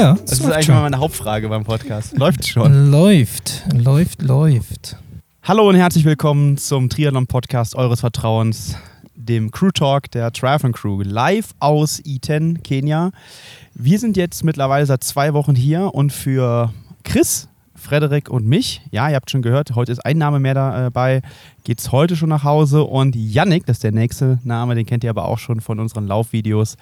Ja, das ist eigentlich schon. mal meine Hauptfrage beim Podcast. Läuft schon? Läuft, läuft, läuft. Hallo und herzlich willkommen zum Triathlon-Podcast eures Vertrauens, dem Crew Talk der Triathlon Crew, live aus Iten, Kenia. Wir sind jetzt mittlerweile seit zwei Wochen hier und für Chris, Frederik und mich, ja, ihr habt schon gehört, heute ist ein Name mehr dabei, geht es heute schon nach Hause und Yannick, das ist der nächste Name, den kennt ihr aber auch schon von unseren Laufvideos.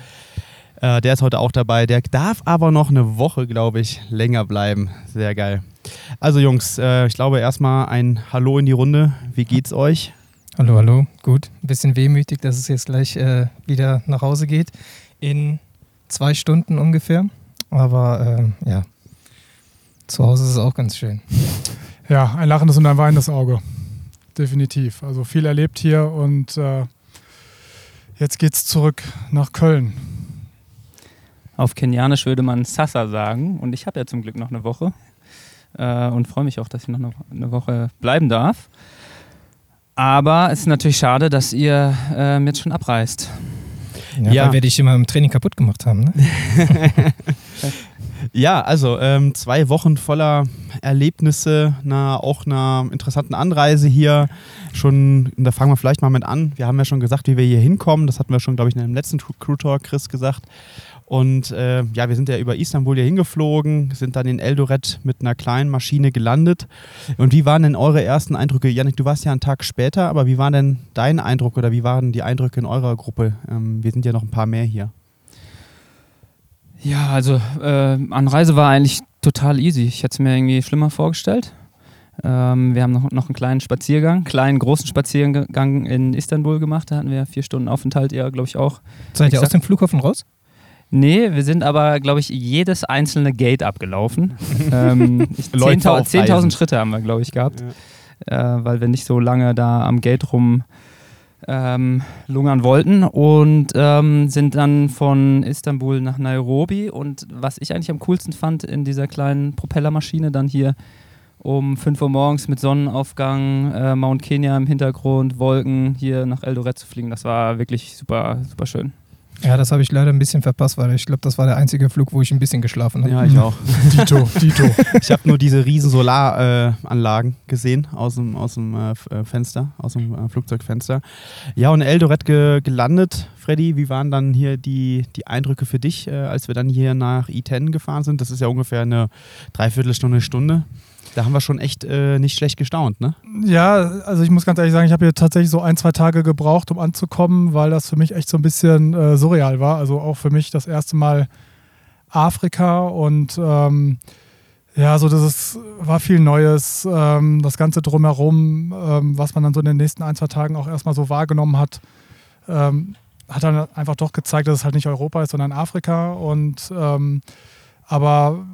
Äh, der ist heute auch dabei. Der darf aber noch eine Woche, glaube ich, länger bleiben. Sehr geil. Also Jungs, äh, ich glaube erstmal ein Hallo in die Runde. Wie geht's euch? Hallo, hallo. Gut. Ein bisschen wehmütig, dass es jetzt gleich äh, wieder nach Hause geht. In zwei Stunden ungefähr. Aber äh, ja, zu Hause ist es auch ganz schön. Ja, ein lachendes und ein weinendes Auge. Definitiv. Also viel erlebt hier und äh, jetzt geht's zurück nach Köln. Auf Kenianisch würde man Sasa sagen. Und ich habe ja zum Glück noch eine Woche. Äh, und freue mich auch, dass ich noch eine Woche bleiben darf. Aber es ist natürlich schade, dass ihr äh, jetzt schon abreist. Ja, ja. weil wir dich immer im Training kaputt gemacht haben. Ne? ja, also ähm, zwei Wochen voller Erlebnisse, na, auch einer interessanten Anreise hier. Schon, da fangen wir vielleicht mal mit an. Wir haben ja schon gesagt, wie wir hier hinkommen. Das hatten wir schon, glaube ich, in dem letzten Crew Talk, Chris, gesagt. Und äh, ja, wir sind ja über Istanbul hier hingeflogen, sind dann in Eldoret mit einer kleinen Maschine gelandet. Und wie waren denn eure ersten Eindrücke? Janik, du warst ja einen Tag später, aber wie war denn dein Eindruck oder wie waren die Eindrücke in eurer Gruppe? Ähm, wir sind ja noch ein paar mehr hier. Ja, also äh, Anreise war eigentlich total easy. Ich hätte es mir irgendwie schlimmer vorgestellt. Ähm, wir haben noch, noch einen kleinen Spaziergang, kleinen großen Spaziergang in Istanbul gemacht. Da hatten wir vier Stunden Aufenthalt, ihr glaube ich auch. Seid ihr aus dem Flughafen raus? Nee, wir sind aber, glaube ich, jedes einzelne Gate abgelaufen. ähm, 10.000 10 Schritte haben wir, glaube ich, gehabt, ja. äh, weil wir nicht so lange da am Gate rum ähm, lungern wollten und ähm, sind dann von Istanbul nach Nairobi. Und was ich eigentlich am coolsten fand in dieser kleinen Propellermaschine, dann hier um 5 Uhr morgens mit Sonnenaufgang, äh, Mount Kenya im Hintergrund, Wolken hier nach Eldoret zu fliegen, das war wirklich super, super schön. Ja, das habe ich leider ein bisschen verpasst, weil ich glaube, das war der einzige Flug, wo ich ein bisschen geschlafen habe. Ja, ich auch. Dito, Dito. Ich habe nur diese riesen Solaranlagen äh, gesehen aus dem, aus dem äh, äh, Fenster, aus dem äh, Flugzeugfenster. Ja, und Eldoret ge gelandet. Freddy, wie waren dann hier die, die Eindrücke für dich, äh, als wir dann hier nach I10 gefahren sind? Das ist ja ungefähr eine Dreiviertelstunde, Stunde. Da haben wir schon echt äh, nicht schlecht gestaunt, ne? Ja, also ich muss ganz ehrlich sagen, ich habe hier tatsächlich so ein, zwei Tage gebraucht, um anzukommen, weil das für mich echt so ein bisschen äh, surreal war. Also auch für mich das erste Mal Afrika und ähm, ja, so das ist, war viel Neues. Ähm, das Ganze drumherum, ähm, was man dann so in den nächsten ein, zwei Tagen auch erstmal so wahrgenommen hat, ähm, hat dann einfach doch gezeigt, dass es halt nicht Europa ist, sondern Afrika. Und ähm, aber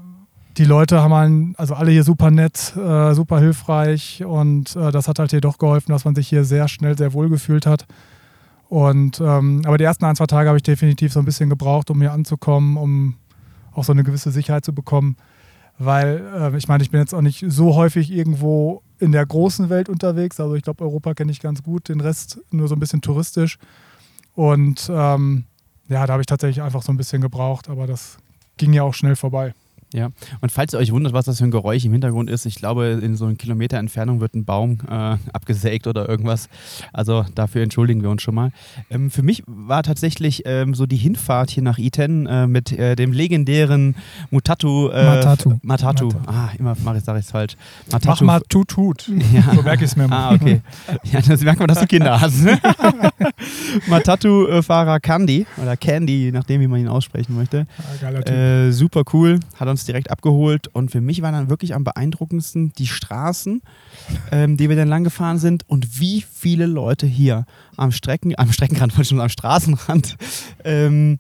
die Leute haben einen, also alle hier super nett, äh, super hilfreich und äh, das hat halt hier doch geholfen, dass man sich hier sehr schnell sehr wohl gefühlt hat. Und ähm, aber die ersten ein, zwei Tage habe ich definitiv so ein bisschen gebraucht, um hier anzukommen, um auch so eine gewisse Sicherheit zu bekommen. Weil äh, ich meine, ich bin jetzt auch nicht so häufig irgendwo in der großen Welt unterwegs. Also ich glaube, Europa kenne ich ganz gut, den Rest nur so ein bisschen touristisch. Und ähm, ja, da habe ich tatsächlich einfach so ein bisschen gebraucht, aber das ging ja auch schnell vorbei. Ja, und falls ihr euch wundert, was das für ein Geräusch im Hintergrund ist, ich glaube, in so einem Kilometer Entfernung wird ein Baum äh, abgesägt oder irgendwas. Also dafür entschuldigen wir uns schon mal. Ähm, für mich war tatsächlich ähm, so die Hinfahrt hier nach Iten äh, mit äh, dem legendären Mutatu. Äh, Matatu. Matatu. Ah, immer mache ich, sage ich es falsch. Matatu. Mach mal tut, tut. Ja. So merke ich es mir mal. Ah, okay. Ja, das merkt man, dass du Kinder hast. Ne? Matatu-Fahrer Candy oder Candy, nachdem, wie man ihn aussprechen möchte. Ah, äh, super cool. Hat uns direkt abgeholt und für mich war dann wirklich am beeindruckendsten die Straßen, ähm, die wir dann lang gefahren sind und wie viele Leute hier am Strecken, am Streckenrand, schon am Straßenrand, ähm,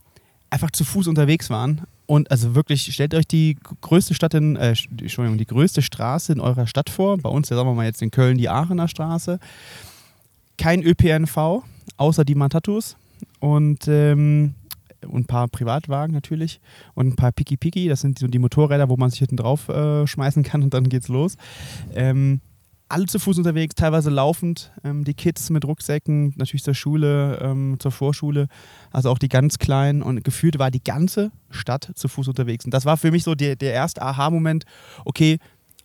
einfach zu Fuß unterwegs waren. Und also wirklich, stellt euch die größte Stadt in, äh, Entschuldigung, die größte Straße in eurer Stadt vor. Bei uns, ja, sagen wir mal jetzt in Köln, die Aachener Straße. Kein ÖPNV, außer die Matatus. Und ähm, und ein paar Privatwagen natürlich und ein paar Piki Piki, das sind so die Motorräder, wo man sich hinten drauf äh, schmeißen kann und dann geht's los. Ähm, alle zu Fuß unterwegs, teilweise laufend. Ähm, die Kids mit Rucksäcken, natürlich zur Schule, ähm, zur Vorschule, also auch die ganz Kleinen. Und gefühlt war die ganze Stadt zu Fuß unterwegs. Und das war für mich so der, der erste Aha-Moment. Okay,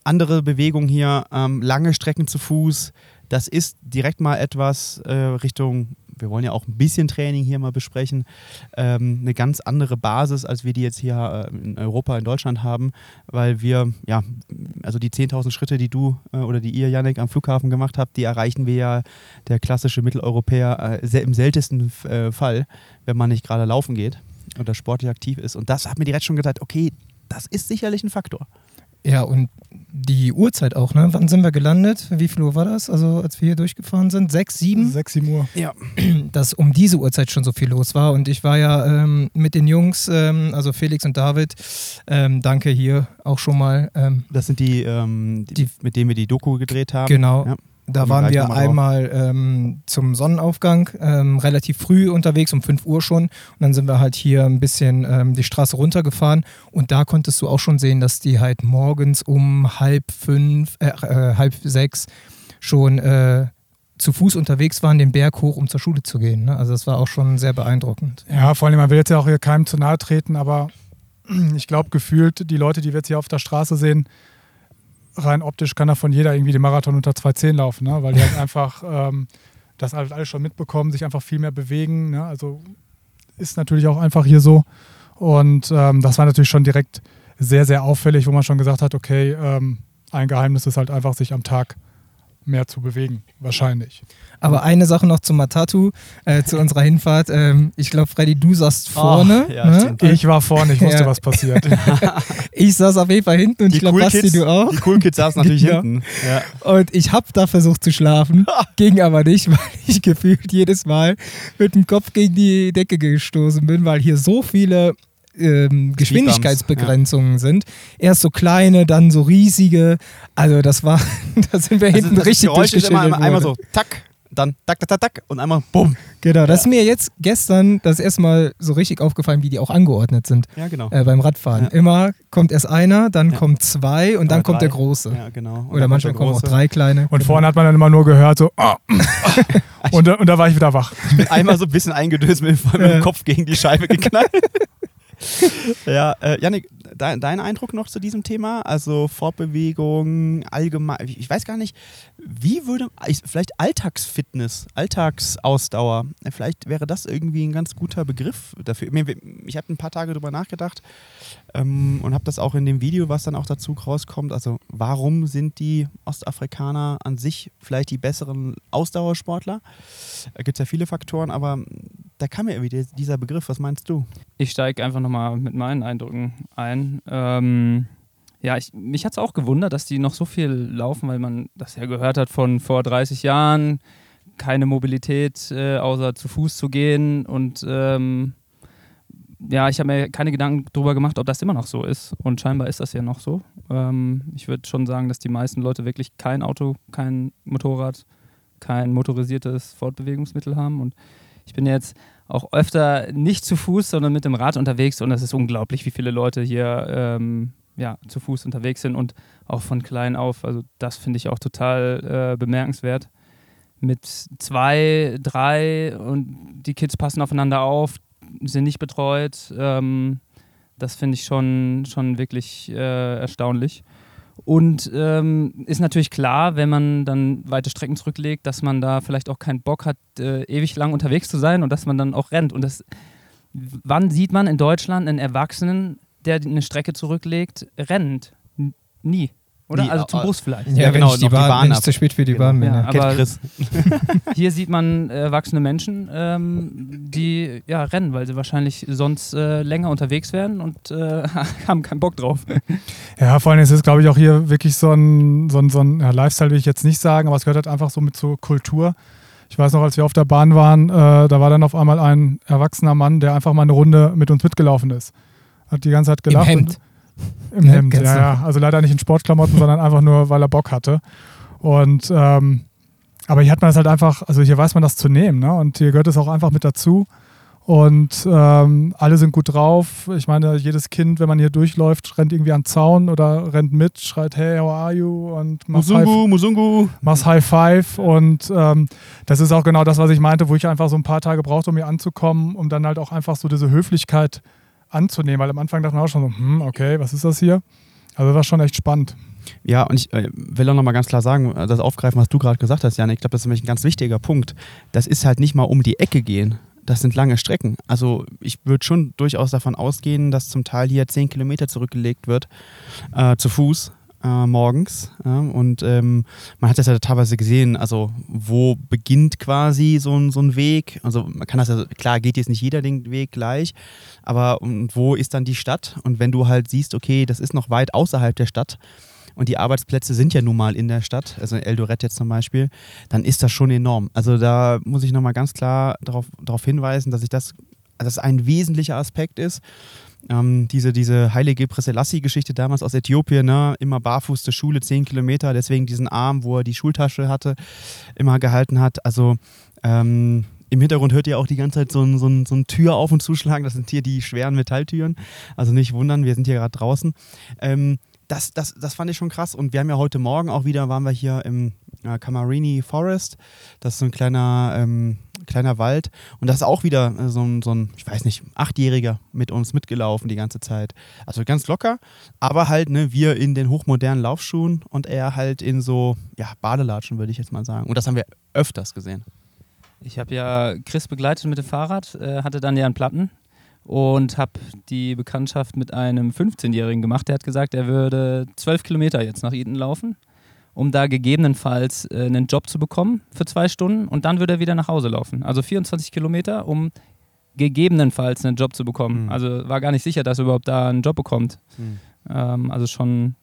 andere Bewegung hier, ähm, lange Strecken zu Fuß. Das ist direkt mal etwas äh, Richtung wir wollen ja auch ein bisschen Training hier mal besprechen, ähm, eine ganz andere Basis, als wir die jetzt hier äh, in Europa, in Deutschland haben, weil wir, ja, also die 10.000 Schritte, die du äh, oder die ihr, Yannick, am Flughafen gemacht habt, die erreichen wir ja, der klassische Mitteleuropäer, äh, im seltensten äh, Fall, wenn man nicht gerade laufen geht oder sportlich aktiv ist. Und das hat mir direkt schon gesagt, okay, das ist sicherlich ein Faktor. Ja, und die Uhrzeit auch, ne? Wann sind wir gelandet? Wie viel Uhr war das? Also, als wir hier durchgefahren sind? Sechs, sieben? Sechs, sieben Uhr. Ja. Dass um diese Uhrzeit schon so viel los war. Und ich war ja ähm, mit den Jungs, ähm, also Felix und David, ähm, danke hier auch schon mal. Ähm, das sind die, ähm, die, die, mit denen wir die Doku gedreht haben. Genau. Ja. Da waren wir einmal ähm, zum Sonnenaufgang ähm, relativ früh unterwegs, um 5 Uhr schon. Und dann sind wir halt hier ein bisschen ähm, die Straße runtergefahren. Und da konntest du auch schon sehen, dass die halt morgens um halb fünf, äh, äh, halb sechs schon äh, zu Fuß unterwegs waren, den Berg hoch, um zur Schule zu gehen. Ne? Also das war auch schon sehr beeindruckend. Ja, vor allem, man will jetzt ja auch hier keinem zu nahe treten, aber ich glaube, gefühlt, die Leute, die wir jetzt hier auf der Straße sehen, rein optisch kann davon jeder irgendwie den Marathon unter 2,10 laufen, ne? weil die halt einfach ähm, das halt alles schon mitbekommen, sich einfach viel mehr bewegen. Ne? Also ist natürlich auch einfach hier so. Und ähm, das war natürlich schon direkt sehr, sehr auffällig, wo man schon gesagt hat, okay, ähm, ein Geheimnis ist halt einfach, sich am Tag mehr zu bewegen, wahrscheinlich. Aber eine Sache noch zum Matatu, äh, zu unserer Hinfahrt. Ähm, ich glaube, Freddy, du saßt vorne. Oh, ja, ne? Ich war vorne, ich wusste, ja. was passiert. ich saß auf jeden Fall hinten und die ich glaube, cool Basti, du auch. Die Cool Kids saßen natürlich ja. hinten. Und ich habe da versucht zu schlafen, ging aber nicht, weil ich gefühlt jedes Mal mit dem Kopf gegen die Decke gestoßen bin, weil hier so viele ähm, Geschwindigkeitsbegrenzungen ja. sind. Erst so kleine, dann so riesige. Also das war, da sind wir also hinten richtig Geräusch ist immer einmal, einmal so, tack, dann tak, tak, tak, tak und einmal bumm. Genau, das ja. ist mir jetzt gestern das erste Mal so richtig aufgefallen, wie die auch angeordnet sind. Ja, genau. Äh, beim Radfahren. Ja. Immer kommt erst einer, dann ja. kommen zwei und dann Oder kommt drei. der große. Ja, genau. Und Oder manchmal kommen auch drei kleine. Und vorne hat man dann immer nur gehört so oh. und, und da war ich wieder wach. Ich bin einmal so ein bisschen eingedöst mit, mit dem Kopf gegen die Scheibe geknallt. ja, äh, Janik, de dein Eindruck noch zu diesem Thema? Also Fortbewegung, allgemein, ich weiß gar nicht, wie würde, vielleicht Alltagsfitness, Alltagsausdauer, vielleicht wäre das irgendwie ein ganz guter Begriff dafür. Ich habe ein paar Tage darüber nachgedacht ähm, und habe das auch in dem Video, was dann auch dazu rauskommt. Also warum sind die Ostafrikaner an sich vielleicht die besseren Ausdauersportler? Da gibt es ja viele Faktoren, aber da kam mir irgendwie dieser Begriff. Was meinst du? Ich steige einfach nochmal mit meinen Eindrücken ein. Ähm, ja, ich, mich hat es auch gewundert, dass die noch so viel laufen, weil man das ja gehört hat von vor 30 Jahren. Keine Mobilität, äh, außer zu Fuß zu gehen. Und ähm, ja, ich habe mir keine Gedanken darüber gemacht, ob das immer noch so ist. Und scheinbar ist das ja noch so. Ähm, ich würde schon sagen, dass die meisten Leute wirklich kein Auto, kein Motorrad, kein motorisiertes Fortbewegungsmittel haben. Und ich bin jetzt auch öfter nicht zu Fuß, sondern mit dem Rad unterwegs und es ist unglaublich, wie viele Leute hier ähm, ja, zu Fuß unterwegs sind und auch von klein auf. Also das finde ich auch total äh, bemerkenswert. Mit zwei, drei und die Kids passen aufeinander auf, sind nicht betreut. Ähm, das finde ich schon, schon wirklich äh, erstaunlich. Und ähm, ist natürlich klar, wenn man dann weite Strecken zurücklegt, dass man da vielleicht auch keinen Bock hat, äh, ewig lang unterwegs zu sein und dass man dann auch rennt. Und das, wann sieht man in Deutschland einen Erwachsenen, der eine Strecke zurücklegt, rennend? N nie. Oder? Die, also zum Bus vielleicht. Ja, ja genau, wenn ich, die Bahn, die Bahn wenn ich zu spät für die genau. Bahn bin. Ja, aber hier sieht man äh, erwachsene Menschen, ähm, die ja, rennen, weil sie wahrscheinlich sonst äh, länger unterwegs wären und äh, haben keinen Bock drauf. Ja, vor allem ist es, glaube ich, auch hier wirklich so ein, so ein, so ein ja, Lifestyle, will ich jetzt nicht sagen, aber es gehört halt einfach so mit zur Kultur. Ich weiß noch, als wir auf der Bahn waren, äh, da war dann auf einmal ein erwachsener Mann, der einfach mal eine Runde mit uns mitgelaufen ist. Hat die ganze Zeit gelacht. Im Hemd. Im ja, Hemd, ja, ja. Also leider nicht in Sportklamotten, sondern einfach nur, weil er Bock hatte. Und ähm, aber hier hat man es halt einfach, also hier weiß man das zu nehmen, ne? Und hier gehört es auch einfach mit dazu. Und ähm, alle sind gut drauf. Ich meine, jedes Kind, wenn man hier durchläuft, rennt irgendwie an den Zaun oder rennt mit, schreit, hey, how are you? Und macht Musungu, High, Musungu. Machst High Five. Und ähm, das ist auch genau das, was ich meinte, wo ich einfach so ein paar Tage brauchte, um hier anzukommen, um dann halt auch einfach so diese Höflichkeit anzunehmen. Weil am Anfang dachte man auch schon so, hm, okay, was ist das hier? Also das war schon echt spannend. Ja, und ich äh, will auch nochmal ganz klar sagen, äh, das aufgreifen, was du gerade gesagt hast, Jan, ich glaube, das ist nämlich ein ganz wichtiger Punkt. Das ist halt nicht mal um die Ecke gehen. Das sind lange Strecken. Also ich würde schon durchaus davon ausgehen, dass zum Teil hier zehn Kilometer zurückgelegt wird äh, zu Fuß äh, morgens. Ja, und ähm, man hat das ja teilweise gesehen, also wo beginnt quasi so ein, so ein Weg. Also man kann das ja, klar geht jetzt nicht jeder den Weg gleich, aber wo ist dann die Stadt? Und wenn du halt siehst, okay, das ist noch weit außerhalb der Stadt, und die Arbeitsplätze sind ja nun mal in der Stadt, also in Eldoret jetzt zum Beispiel, dann ist das schon enorm. Also da muss ich nochmal ganz klar darauf, darauf hinweisen, dass ich das, dass das ein wesentlicher Aspekt ist. Ähm, diese, diese heilige Preselassie-Geschichte damals aus Äthiopien, ne? immer barfuß zur Schule, zehn Kilometer, deswegen diesen Arm, wo er die Schultasche hatte, immer gehalten hat. Also ähm, im Hintergrund hört ihr auch die ganze Zeit so ein, so, ein, so ein Tür auf und zuschlagen. Das sind hier die schweren Metalltüren. Also nicht wundern, wir sind hier gerade draußen. Ähm, das, das, das fand ich schon krass. Und wir haben ja heute Morgen auch wieder, waren wir hier im äh, Camarini Forest. Das ist so ein kleiner, ähm, kleiner Wald. Und das ist auch wieder äh, so, ein, so ein, ich weiß nicht, Achtjähriger mit uns mitgelaufen die ganze Zeit. Also ganz locker, aber halt, ne, wir in den hochmodernen Laufschuhen und er halt in so, ja, Badelatschen, würde ich jetzt mal sagen. Und das haben wir öfters gesehen. Ich habe ja Chris begleitet mit dem Fahrrad, äh, hatte dann ja einen Platten und habe die Bekanntschaft mit einem 15-Jährigen gemacht. Der hat gesagt, er würde 12 Kilometer jetzt nach Eden laufen, um da gegebenenfalls äh, einen Job zu bekommen für zwei Stunden und dann würde er wieder nach Hause laufen. Also 24 Kilometer, um gegebenenfalls einen Job zu bekommen. Mhm. Also war gar nicht sicher, dass er überhaupt da einen Job bekommt. Mhm. Ähm, also schon,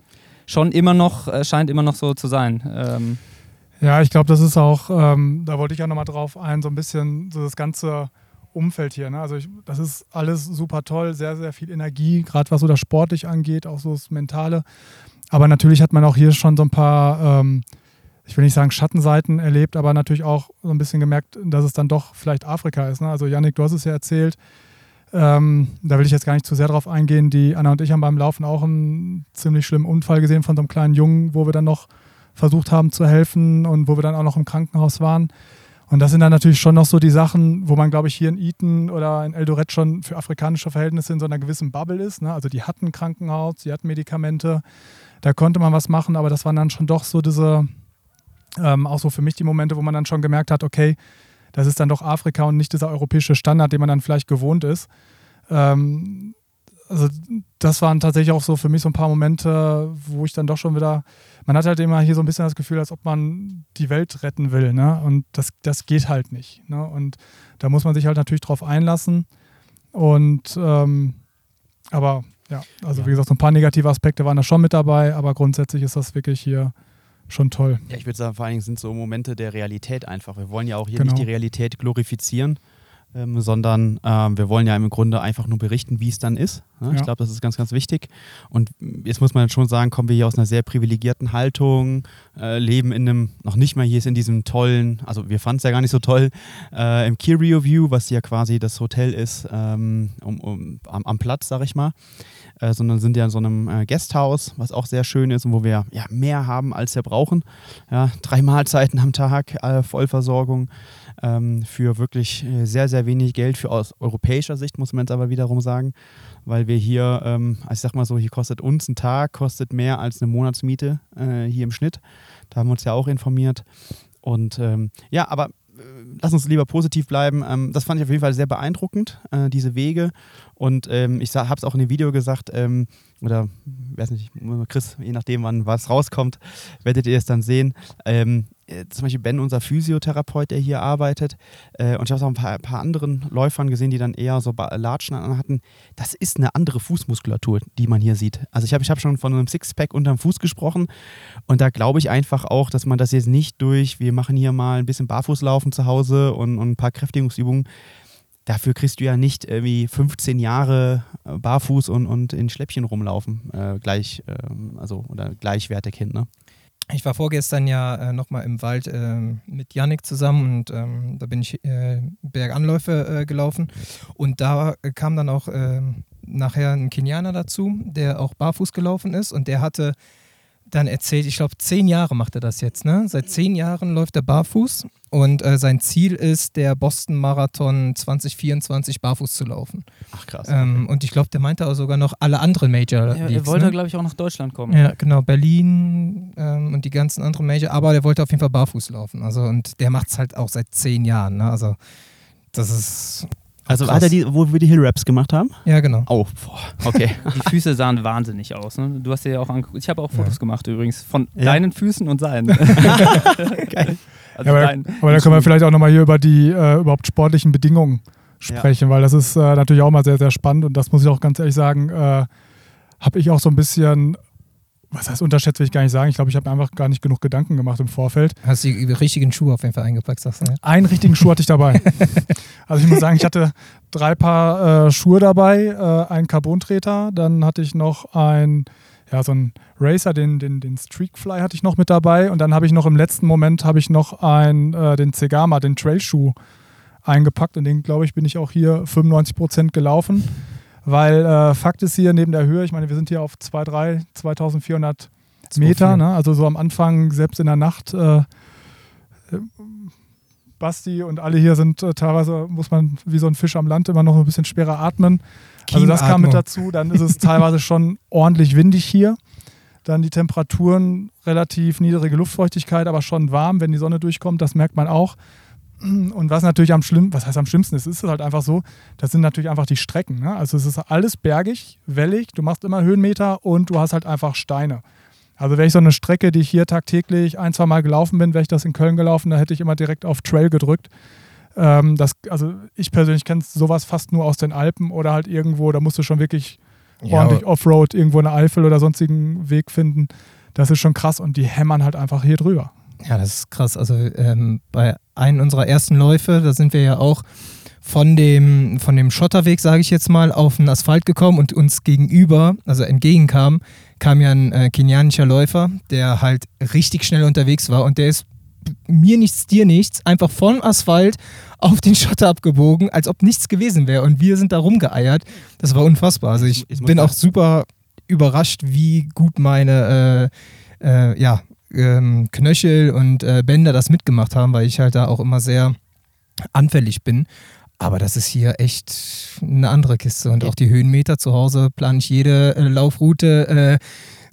schon immer noch, äh, scheint immer noch so zu sein. Ähm, ja, ich glaube, das ist auch, ähm, da wollte ich ja nochmal drauf ein, so ein bisschen so das ganze Umfeld hier. Ne? Also ich, das ist alles super toll, sehr, sehr viel Energie, gerade was so das sportlich angeht, auch so das Mentale. Aber natürlich hat man auch hier schon so ein paar, ähm, ich will nicht sagen Schattenseiten erlebt, aber natürlich auch so ein bisschen gemerkt, dass es dann doch vielleicht Afrika ist. Ne? Also Yannick, du hast es ja erzählt. Ähm, da will ich jetzt gar nicht zu sehr drauf eingehen. Die Anna und ich haben beim Laufen auch einen ziemlich schlimmen Unfall gesehen von so einem kleinen Jungen, wo wir dann noch versucht haben zu helfen und wo wir dann auch noch im Krankenhaus waren. Und das sind dann natürlich schon noch so die Sachen, wo man, glaube ich, hier in Eton oder in Eldoret schon für afrikanische Verhältnisse in so einer gewissen Bubble ist. Ne? Also die hatten Krankenhaus, die hatten Medikamente, da konnte man was machen, aber das waren dann schon doch so diese, ähm, auch so für mich die Momente, wo man dann schon gemerkt hat, okay, das ist dann doch Afrika und nicht dieser europäische Standard, den man dann vielleicht gewohnt ist. Ähm, also das waren tatsächlich auch so für mich so ein paar Momente, wo ich dann doch schon wieder man hat halt immer hier so ein bisschen das Gefühl, als ob man die Welt retten will. Ne? Und das, das geht halt nicht. Ne? Und da muss man sich halt natürlich drauf einlassen. Und ähm, aber ja, also ja. wie gesagt, so ein paar negative Aspekte waren da schon mit dabei, aber grundsätzlich ist das wirklich hier schon toll. Ja, ich würde sagen, vor allen Dingen sind so Momente der Realität einfach. Wir wollen ja auch hier genau. nicht die Realität glorifizieren, ähm, sondern ähm, wir wollen ja im Grunde einfach nur berichten, wie es dann ist. Ne? Ja. Ich glaube, das ist ganz, ganz wichtig. Und jetzt muss man schon sagen, kommen wir hier aus einer sehr privilegierten Haltung, äh, leben in einem, noch nicht mal hier ist in diesem tollen, also wir fanden es ja gar nicht so toll, äh, im Curio View, was ja quasi das Hotel ist, ähm, um, um, am, am Platz, sag ich mal. Äh, sondern sind ja in so einem äh, Guesthouse, was auch sehr schön ist und wo wir ja, mehr haben, als wir brauchen. Ja, drei Mahlzeiten am Tag, äh, Vollversorgung ähm, für wirklich äh, sehr, sehr wenig Geld, für aus europäischer Sicht muss man jetzt aber wiederum sagen, weil wir hier, ähm, ich sag mal so, hier kostet uns ein Tag, kostet mehr als eine Monatsmiete äh, hier im Schnitt. Da haben wir uns ja auch informiert. Und ähm, ja, aber äh, lass uns lieber positiv bleiben. Ähm, das fand ich auf jeden Fall sehr beeindruckend, äh, diese Wege. Und ähm, ich habe es auch in dem Video gesagt, ähm, oder weiß nicht, Chris, je nachdem, wann was rauskommt, werdet ihr es dann sehen. Äh, zum Beispiel Ben, unser Physiotherapeut, der hier arbeitet, äh, und ich habe auch ein paar, paar, anderen Läufern gesehen, die dann eher so Latschen hatten. Das ist eine andere Fußmuskulatur, die man hier sieht. Also ich habe ich hab schon von einem Sixpack unterm Fuß gesprochen und da glaube ich einfach auch, dass man das jetzt nicht durch, wir machen hier mal ein bisschen Barfußlaufen zu Hause und, und ein paar Kräftigungsübungen, dafür kriegst du ja nicht irgendwie 15 Jahre äh, barfuß und, und in Schläppchen rumlaufen, äh, gleich, äh, also oder gleichwertig hin, ne? Ich war vorgestern ja äh, nochmal im Wald äh, mit Yannick zusammen und ähm, da bin ich äh, Berganläufe äh, gelaufen. Und da kam dann auch ähm, nachher ein Kenianer dazu, der auch barfuß gelaufen ist. Und der hatte dann erzählt, ich glaube, zehn Jahre macht er das jetzt. Ne? Seit zehn Jahren läuft er barfuß und äh, sein Ziel ist, der Boston Marathon 2024 barfuß zu laufen. Ach krass. Ähm, und ich glaube, der meinte auch sogar noch alle anderen Major. Ja, er wollte, ne? glaube ich, auch nach Deutschland kommen. Ja, genau, Berlin ähm, und die ganzen anderen Major, aber der wollte auf jeden Fall barfuß laufen. Also und der macht es halt auch seit zehn Jahren. Ne? Also das ist also hat er die, wo wir die Hill Raps gemacht haben? Ja, genau. Oh, boah. okay. die Füße sahen wahnsinnig aus. Ne? Du hast dir ja auch angeguckt. Ich habe auch Fotos ja. gemacht übrigens von ja. deinen Füßen und seinen. Geil. Also ja, aber, dein, aber da können wir vielleicht auch nochmal hier über die äh, überhaupt sportlichen Bedingungen sprechen, weil das ist äh, natürlich auch mal sehr, sehr spannend und das muss ich auch ganz ehrlich sagen, äh, habe ich auch so ein bisschen was heißt unterschätzt, will ich gar nicht sagen. Ich glaube, ich habe mir einfach gar nicht genug Gedanken gemacht im Vorfeld. Hast du die richtigen Schuhe auf jeden Fall eingepackt, sagst du? Ne? Einen richtigen Schuh hatte ich dabei. also ich muss sagen, ich hatte drei Paar äh, Schuhe dabei, äh, einen Carbontreter, dann hatte ich noch ein, ja, so ein Racer, den, den, den Streakfly hatte ich noch mit dabei und dann habe ich noch im letzten Moment habe ich noch ein, äh, den Zegama, den Trailschuh eingepackt und den, glaube ich, bin ich auch hier 95% gelaufen. Weil äh, Fakt ist hier neben der Höhe, ich meine, wir sind hier auf 2, 3, 2400 Meter, ne? also so am Anfang, selbst in der Nacht. Äh, Basti und alle hier sind äh, teilweise, muss man wie so ein Fisch am Land immer noch ein bisschen schwerer atmen. Also das kam mit dazu. Dann ist es teilweise schon ordentlich windig hier. Dann die Temperaturen, relativ niedrige Luftfeuchtigkeit, aber schon warm, wenn die Sonne durchkommt, das merkt man auch. Und was natürlich am schlimmsten, was heißt am schlimmsten ist, ist es halt einfach so, das sind natürlich einfach die Strecken. Ne? Also es ist alles bergig, wellig, du machst immer Höhenmeter und du hast halt einfach Steine. Also wäre ich so eine Strecke, die ich hier tagtäglich ein, zwei Mal gelaufen bin, wäre ich das in Köln gelaufen, da hätte ich immer direkt auf Trail gedrückt. Ähm, das, also ich persönlich kenne sowas fast nur aus den Alpen oder halt irgendwo, da musst du schon wirklich ja, ordentlich Offroad irgendwo in der Eifel oder sonstigen Weg finden. Das ist schon krass und die hämmern halt einfach hier drüber. Ja, das ist krass. Also ähm, bei einem unserer ersten Läufe, da sind wir ja auch von dem, von dem Schotterweg, sage ich jetzt mal, auf den Asphalt gekommen und uns gegenüber, also entgegenkam, kam ja ein äh, kenianischer Läufer, der halt richtig schnell unterwegs war und der ist mir nichts, dir nichts, einfach von Asphalt auf den Schotter abgebogen, als ob nichts gewesen wäre. Und wir sind da rumgeeiert. Das war unfassbar. Also ich, ich bin auch super überrascht, wie gut meine äh, äh, ja, ähm, Knöchel und äh, Bänder das mitgemacht haben, weil ich halt da auch immer sehr anfällig bin. Aber das ist hier echt eine andere Kiste. Und auch die Höhenmeter zu Hause plane ich jede äh, Laufroute äh,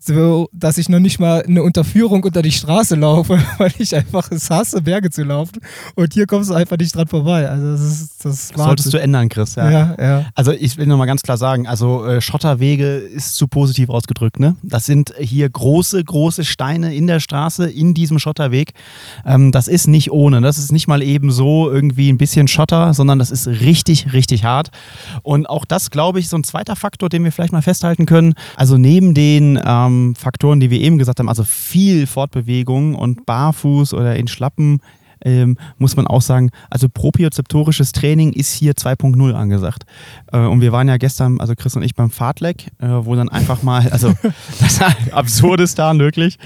so, dass ich noch nicht mal eine Unterführung unter die Straße laufe, weil ich einfach es hasse, Berge zu laufen. Und hier kommst du einfach nicht dran vorbei. Also das ist das, das solltest du ändern, Chris. Ja. ja, ja. Also ich will nochmal ganz klar sagen, also äh, Schotterwege ist zu positiv ausgedrückt. Ne? Das sind hier große, große Steine in der Straße, in diesem Schotterweg. Ähm, das ist nicht ohne. Das ist nicht mal eben so irgendwie ein bisschen Schotter, sondern das ist richtig, richtig hart. Und auch das, glaube ich, so ein zweiter Faktor, den wir vielleicht mal festhalten können. Also neben den ähm, ähm, Faktoren, die wir eben gesagt haben, also viel Fortbewegung und barfuß oder in Schlappen, ähm, muss man auch sagen, also propriozeptorisches Training ist hier 2.0 angesagt. Äh, und wir waren ja gestern, also Chris und ich beim Fahrtleck, äh, wo dann einfach mal, also das ist absurdistan wirklich.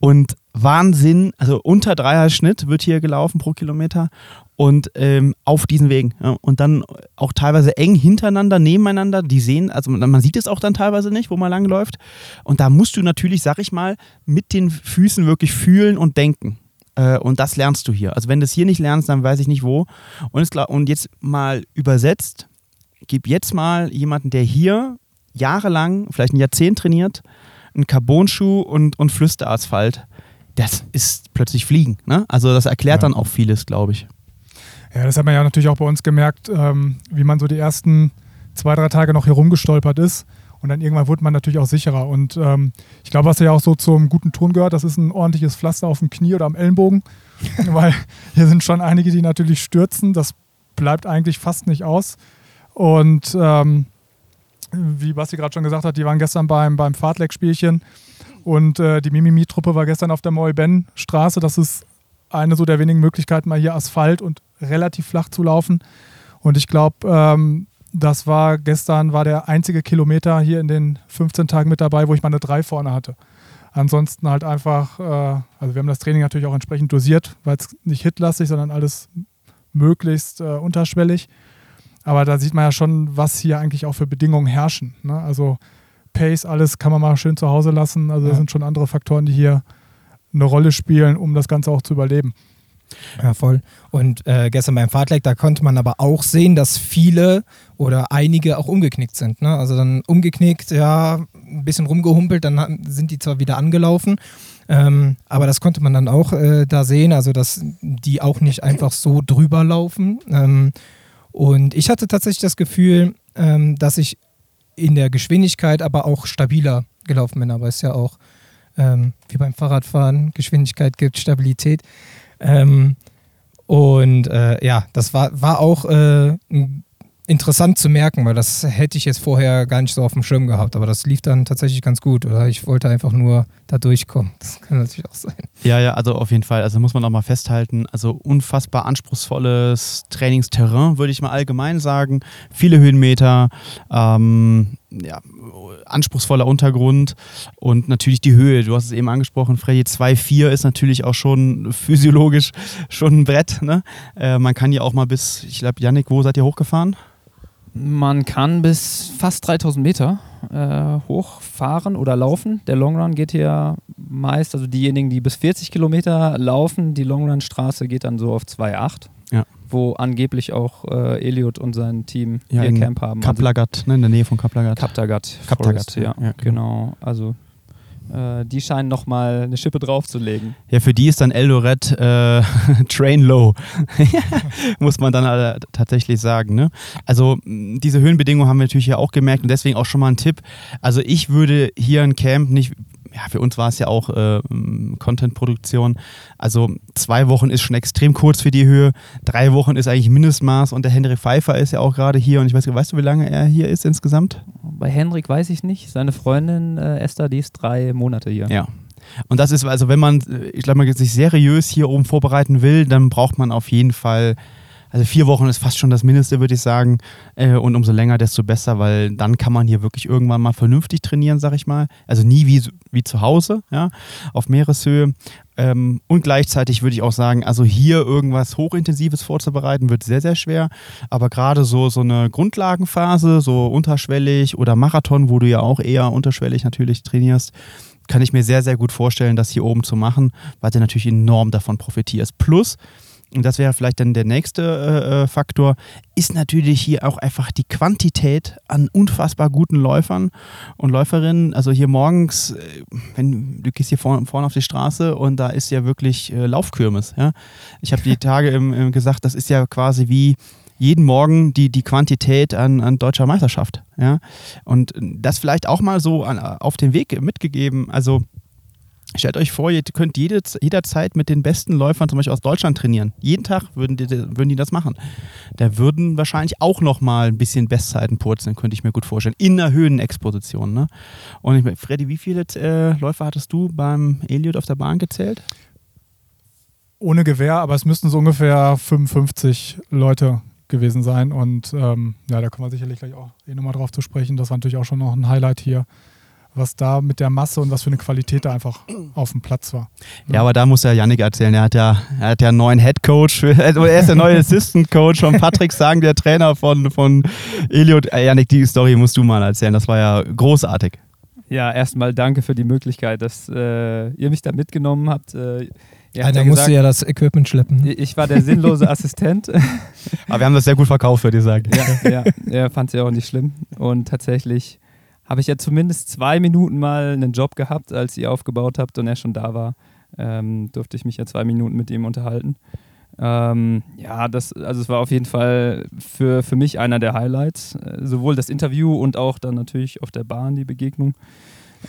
Und Wahnsinn, also unter Dreier-Schnitt wird hier gelaufen pro Kilometer und ähm, auf diesen Wegen. Ja, und dann auch teilweise eng hintereinander, nebeneinander. Die sehen, also man, man, sieht es auch dann teilweise nicht, wo man langläuft. Und da musst du natürlich, sag ich mal, mit den Füßen wirklich fühlen und denken. Äh, und das lernst du hier. Also wenn du es hier nicht lernst, dann weiß ich nicht wo. Und, es, und jetzt mal übersetzt, gib jetzt mal jemanden, der hier jahrelang, vielleicht ein Jahrzehnt trainiert, einen Carbonschuh und, und Flüsterasphalt. Das ist plötzlich Fliegen. Ne? Also das erklärt ja. dann auch vieles, glaube ich. Ja, das hat man ja natürlich auch bei uns gemerkt, ähm, wie man so die ersten zwei, drei Tage noch herumgestolpert ist. Und dann irgendwann wurde man natürlich auch sicherer. Und ähm, ich glaube, was ja auch so zum guten Ton gehört, das ist ein ordentliches Pflaster auf dem Knie oder am Ellenbogen. Weil hier sind schon einige, die natürlich stürzen. Das bleibt eigentlich fast nicht aus. Und ähm, wie Basti gerade schon gesagt hat, die waren gestern beim, beim Fahrtleck-Spielchen. Und äh, die Mimimi-Truppe war gestern auf der Moy-Ben-Straße. Das ist eine so der wenigen Möglichkeiten, mal hier Asphalt und relativ flach zu laufen. Und ich glaube, ähm, das war gestern war der einzige Kilometer hier in den 15 Tagen mit dabei, wo ich mal eine 3 vorne hatte. Ansonsten halt einfach, äh, also wir haben das Training natürlich auch entsprechend dosiert, weil es nicht hitlastig, sondern alles möglichst äh, unterschwellig. Aber da sieht man ja schon, was hier eigentlich auch für Bedingungen herrschen. Ne? Also Pace, alles kann man mal schön zu Hause lassen. Also das sind schon andere Faktoren, die hier eine Rolle spielen, um das Ganze auch zu überleben. Ja, voll. Und äh, gestern beim Fahrtleck, da konnte man aber auch sehen, dass viele oder einige auch umgeknickt sind. Ne? Also dann umgeknickt, ja, ein bisschen rumgehumpelt, dann sind die zwar wieder angelaufen, ähm, aber das konnte man dann auch äh, da sehen, also dass die auch nicht einfach so drüber laufen. Ähm, und ich hatte tatsächlich das Gefühl, ähm, dass ich in der Geschwindigkeit aber auch stabiler gelaufen bin. Aber es ist ja auch ähm, wie beim Fahrradfahren, Geschwindigkeit gibt Stabilität. Ähm, und äh, ja, das war, war auch äh, interessant zu merken, weil das hätte ich jetzt vorher gar nicht so auf dem Schirm gehabt. Aber das lief dann tatsächlich ganz gut. Oder ich wollte einfach nur da durchkommen. Das kann natürlich auch sein. Ja, ja, also auf jeden Fall. Also muss man auch mal festhalten. Also unfassbar anspruchsvolles Trainingsterrain, würde ich mal allgemein sagen. Viele Höhenmeter. Ähm, ja, anspruchsvoller Untergrund und natürlich die Höhe. Du hast es eben angesprochen, Freddy, 2,4 ist natürlich auch schon physiologisch schon ein Brett. Ne? Äh, man kann ja auch mal bis, ich glaube, Yannick, wo seid ihr hochgefahren? Man kann bis fast 3000 Meter äh, hochfahren oder laufen. Der Longrun geht hier meist, also diejenigen, die bis 40 Kilometer laufen, die Longrun-Straße geht dann so auf 2,8 wo angeblich auch äh, Eliot und sein Team ja, ihr Camp haben. Kaplagat, also, ne, in der Nähe von Kaplagat. Kaptagat. Kaptagat, ja, ja, genau. genau. Also äh, die scheinen nochmal eine Schippe draufzulegen. Ja, für die ist dann Eldoret äh, Train Low, muss man dann äh, tatsächlich sagen. Ne? Also diese Höhenbedingungen haben wir natürlich hier auch gemerkt und deswegen auch schon mal ein Tipp. Also ich würde hier ein Camp nicht ja, für uns war es ja auch äh, Content-Produktion. Also zwei Wochen ist schon extrem kurz für die Höhe. Drei Wochen ist eigentlich Mindestmaß und der Henrik Pfeiffer ist ja auch gerade hier und ich weiß, weißt du, wie lange er hier ist insgesamt? Bei Henrik weiß ich nicht. Seine Freundin äh, Esther, die ist drei Monate hier. Ja. Und das ist, also wenn man, ich glaube, man sich seriös hier oben vorbereiten will, dann braucht man auf jeden Fall also vier Wochen ist fast schon das Mindeste, würde ich sagen. Äh, und umso länger, desto besser, weil dann kann man hier wirklich irgendwann mal vernünftig trainieren, sag ich mal. Also nie wie, wie zu Hause, ja, auf Meereshöhe. Ähm, und gleichzeitig würde ich auch sagen, also hier irgendwas Hochintensives vorzubereiten, wird sehr, sehr schwer. Aber gerade so, so eine Grundlagenphase, so unterschwellig oder Marathon, wo du ja auch eher unterschwellig natürlich trainierst, kann ich mir sehr, sehr gut vorstellen, das hier oben zu machen, weil du natürlich enorm davon profitierst. Plus, und das wäre vielleicht dann der nächste äh, äh, Faktor, ist natürlich hier auch einfach die Quantität an unfassbar guten Läufern und Läuferinnen. Also hier morgens, äh, wenn du gehst hier vorne, vorne auf die Straße und da ist ja wirklich äh, Laufkürmes. Ja? Ich habe die Tage im, im gesagt, das ist ja quasi wie jeden Morgen die, die Quantität an, an deutscher Meisterschaft. Ja? Und das vielleicht auch mal so an, auf den Weg mitgegeben. Also Stellt euch vor, ihr könnt jede, jederzeit mit den besten Läufern zum Beispiel aus Deutschland trainieren. Jeden Tag würden die, würden die das machen. Da würden wahrscheinlich auch nochmal ein bisschen Bestzeiten purzeln, könnte ich mir gut vorstellen. In der Höhenexposition. Ne? Und ich meine, Freddy, wie viele äh, Läufer hattest du beim Eliot auf der Bahn gezählt? Ohne Gewehr, aber es müssten so ungefähr 55 Leute gewesen sein. Und ähm, ja, da kommen wir sicherlich gleich auch eh nochmal drauf zu sprechen. Das war natürlich auch schon noch ein Highlight hier was da mit der Masse und was für eine Qualität da einfach auf dem Platz war. Ja, aber da muss ja Yannick erzählen. Er hat ja, er hat ja einen neuen Head Coach, also er ist der neue Assistant Coach von Patrick Sang, der Trainer von, von Eliot. Äh, Yannick, die Story musst du mal erzählen. Das war ja großartig. Ja, erstmal danke für die Möglichkeit, dass äh, ihr mich da mitgenommen habt. Äh, ja, da musst du ja das Equipment schleppen. Ich war der sinnlose Assistent. Aber wir haben das sehr gut verkauft, würde ich sagen. Ja, ja er fand es ja auch nicht schlimm. Und tatsächlich habe ich ja zumindest zwei Minuten mal einen Job gehabt, als ihr aufgebaut habt und er schon da war. Ähm, durfte ich mich ja zwei Minuten mit ihm unterhalten. Ähm, ja, das, also es war auf jeden Fall für, für mich einer der Highlights. Äh, sowohl das Interview und auch dann natürlich auf der Bahn die Begegnung.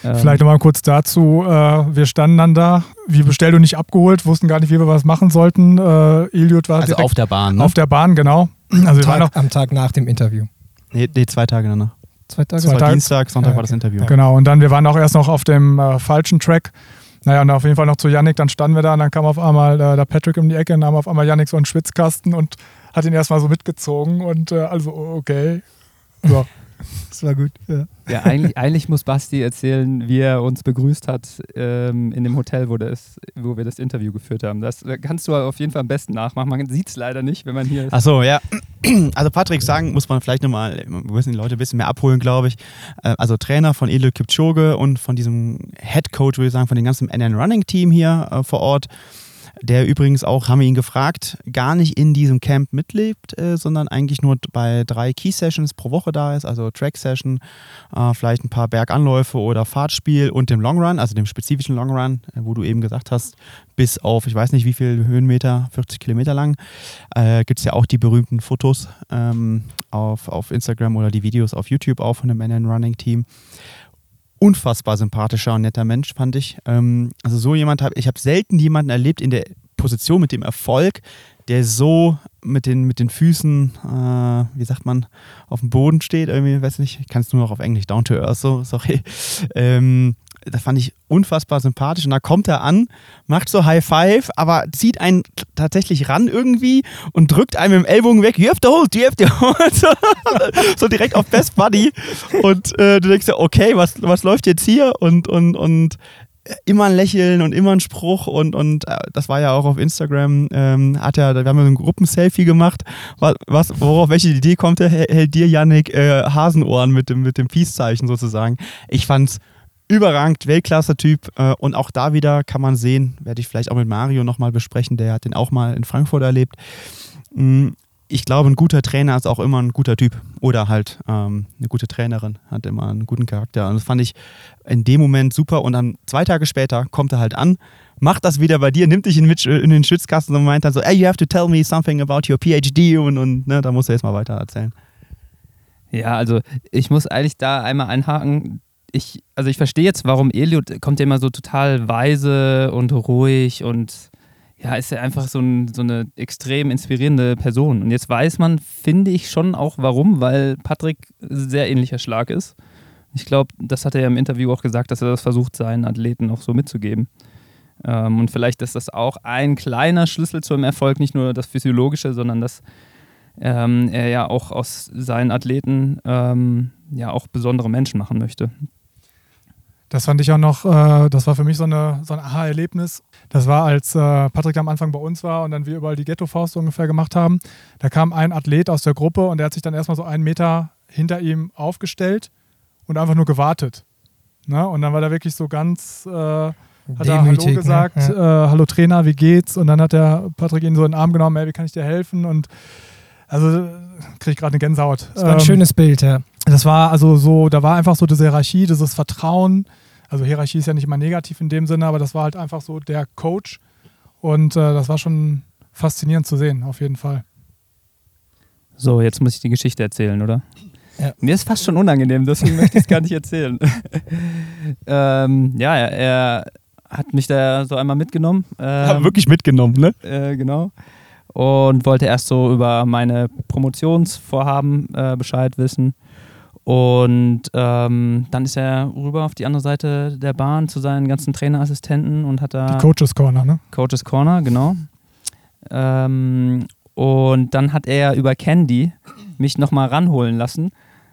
Ähm, Vielleicht nochmal kurz dazu. Äh, wir standen dann da, wie bestellt und nicht abgeholt, wussten gar nicht, wie wir was machen sollten. Äh, Iliot war also auf der Bahn. Ne? Auf der Bahn, genau. Also Tag, noch, am Tag nach dem Interview. Nee, nee zwei Tage danach. Zwei Tage? Zwei Tage. Dienstag, Sonntag ja, war das Interview. Genau, und dann, wir waren auch erst noch auf dem äh, falschen Track. Naja, und auf jeden Fall noch zu Yannick, dann standen wir da und dann kam auf einmal äh, der Patrick um die Ecke, nahm auf einmal Yannick so einen Schwitzkasten und hat ihn erstmal so mitgezogen und äh, also, okay. So. Das war gut, ja. Ja, eigentlich, eigentlich, muss Basti erzählen, wie er uns begrüßt hat ähm, in dem Hotel, wo, das, wo wir das Interview geführt haben. Das kannst du auf jeden Fall am besten nachmachen. Man sieht es leider nicht, wenn man hier ist. Achso, ja. Also Patrick sagen muss man vielleicht nochmal, wir müssen die Leute ein bisschen mehr abholen, glaube ich. Äh, also Trainer von Edel Kipchoge und von diesem Head Coach, würde ich sagen, von dem ganzen NN Running Team hier äh, vor Ort der übrigens auch, haben wir ihn gefragt, gar nicht in diesem Camp mitlebt, äh, sondern eigentlich nur bei drei Key-Sessions pro Woche da ist, also Track-Session, äh, vielleicht ein paar Berganläufe oder Fahrtspiel und dem Long Run, also dem spezifischen Long Run, äh, wo du eben gesagt hast, bis auf, ich weiß nicht wie viel Höhenmeter, 40 Kilometer lang, äh, gibt es ja auch die berühmten Fotos ähm, auf, auf Instagram oder die Videos auf YouTube auch von dem NN Running Team unfassbar sympathischer und netter Mensch, fand ich. Ähm, also so jemand habe ich habe selten jemanden erlebt in der Position mit dem Erfolg, der so mit den, mit den Füßen, äh, wie sagt man, auf dem Boden steht, irgendwie, weiß nicht, ich kann es nur noch auf Englisch, down to earth, so, sorry, ähm, das fand ich unfassbar sympathisch. Und da kommt er an, macht so High Five, aber zieht einen tatsächlich ran irgendwie und drückt einem im Ellbogen weg. You have to hold, you have to hold. so direkt auf Best Buddy. Und äh, du denkst dir, okay, was, was läuft jetzt hier? Und, und, und immer ein Lächeln und immer ein Spruch und, und äh, das war ja auch auf Instagram, ähm, hat er, wir haben ja ein Gruppenselfie gemacht, was, worauf welche Idee kommt, hält dir Yannick äh, Hasenohren mit dem, mit dem Peace-Zeichen sozusagen. Ich fand's überragend, Weltklasse-Typ. Äh, und auch da wieder kann man sehen, werde ich vielleicht auch mit Mario nochmal besprechen, der hat den auch mal in Frankfurt erlebt. Mm, ich glaube, ein guter Trainer ist auch immer ein guter Typ. Oder halt ähm, eine gute Trainerin hat immer einen guten Charakter. Und das fand ich in dem Moment super. Und dann zwei Tage später kommt er halt an, macht das wieder bei dir, nimmt dich in, in den Schützkasten und meint dann so, hey, you have to tell me something about your PhD. Und, und ne, da musst du jetzt mal weiter erzählen. Ja, also ich muss eigentlich da einmal einhaken ich, also ich verstehe jetzt, warum Eliot kommt ja immer so total weise und ruhig und ja, ist ja einfach so, ein, so eine extrem inspirierende Person. Und jetzt weiß man, finde ich schon auch warum, weil Patrick sehr ähnlicher Schlag ist. Ich glaube, das hat er ja im Interview auch gesagt, dass er das versucht, seinen Athleten auch so mitzugeben. Ähm, und vielleicht ist das auch ein kleiner Schlüssel zum Erfolg, nicht nur das Physiologische, sondern dass ähm, er ja auch aus seinen Athleten ähm, ja auch besondere Menschen machen möchte. Das fand ich auch noch, äh, das war für mich so, eine, so ein Aha-Erlebnis. Das war, als äh, Patrick am Anfang bei uns war und dann wir überall die Ghetto-Faust ungefähr gemacht haben. Da kam ein Athlet aus der Gruppe und der hat sich dann erstmal so einen Meter hinter ihm aufgestellt und einfach nur gewartet. Ne? Und dann war der wirklich so ganz, äh, hat Demütig, er Hallo ne? gesagt, ne? ja. äh, Hallo Trainer, wie geht's? Und dann hat der Patrick ihn so in den Arm genommen, hey, wie kann ich dir helfen? Und also kriege ich gerade eine Gänsehaut. Das war ein ähm, schönes Bild, ja. Das war also so, da war einfach so diese Hierarchie, dieses Vertrauen. Also Hierarchie ist ja nicht immer negativ in dem Sinne, aber das war halt einfach so der Coach. Und äh, das war schon faszinierend zu sehen, auf jeden Fall. So, jetzt muss ich die Geschichte erzählen, oder? Ja. Mir ist fast schon unangenehm, deswegen möchte ich es gar nicht erzählen. ähm, ja, er, er, hat mich da so einmal mitgenommen. Ähm, wirklich mitgenommen, ne? Äh, genau und wollte erst so über meine Promotionsvorhaben äh, Bescheid wissen. Und ähm, dann ist er rüber auf die andere Seite der Bahn zu seinen ganzen Trainerassistenten und hat da. Die Coaches Corner, ne? Coaches Corner, genau. Ähm, und dann hat er über Candy mich nochmal ranholen lassen.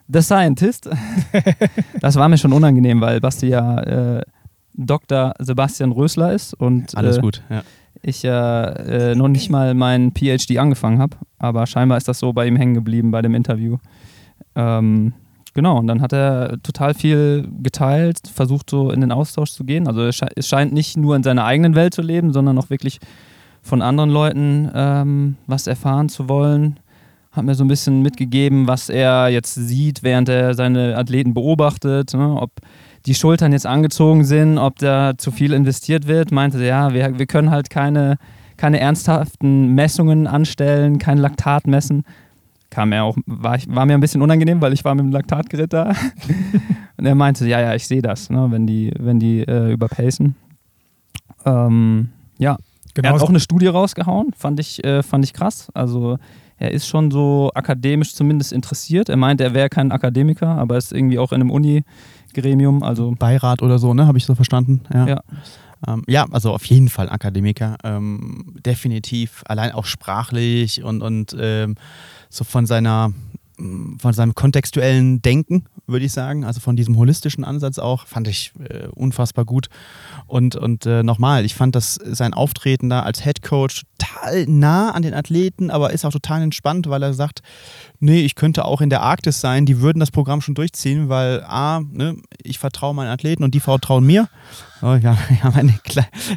The Scientist. das war mir schon unangenehm, weil Basti ja äh, Dr. Sebastian Rösler ist. Und, Alles äh, gut, ja ich ja äh, noch nicht mal meinen PhD angefangen habe. Aber scheinbar ist das so bei ihm hängen geblieben bei dem Interview. Ähm, genau, und dann hat er total viel geteilt, versucht so in den Austausch zu gehen. Also es scheint nicht nur in seiner eigenen Welt zu leben, sondern auch wirklich von anderen Leuten ähm, was erfahren zu wollen. Hat mir so ein bisschen mitgegeben, was er jetzt sieht, während er seine Athleten beobachtet. Ne? Ob die Schultern jetzt angezogen sind, ob da zu viel investiert wird, meinte er, ja, wir, wir können halt keine, keine ernsthaften Messungen anstellen, kein Laktat messen. Kam er auch, war, ich, war mir ein bisschen unangenehm, weil ich war mit dem Laktatgerät da. Und er meinte, ja, ja, ich sehe das, ne, wenn die, wenn die äh, überpacen. Ähm, ja, genau. er hat auch eine Studie rausgehauen, fand ich, äh, fand ich krass. Also er ist schon so akademisch zumindest interessiert. Er meint, er wäre kein Akademiker, aber ist irgendwie auch in einem Uni, Gremium, also Beirat oder so, ne? Habe ich so verstanden? Ja. Ja. Ähm, ja, also auf jeden Fall Akademiker. Ähm, definitiv, allein auch sprachlich und, und ähm, so von seiner von seinem kontextuellen Denken, würde ich sagen, also von diesem holistischen Ansatz auch, fand ich äh, unfassbar gut. Und, und äh, nochmal, ich fand dass sein Auftreten da als Head Coach total nah an den Athleten, aber ist auch total entspannt, weil er sagt, nee, ich könnte auch in der Arktis sein, die würden das Programm schon durchziehen, weil A, ne, ich vertraue meinen Athleten und die vertrauen mir. Oh, wir haben eine,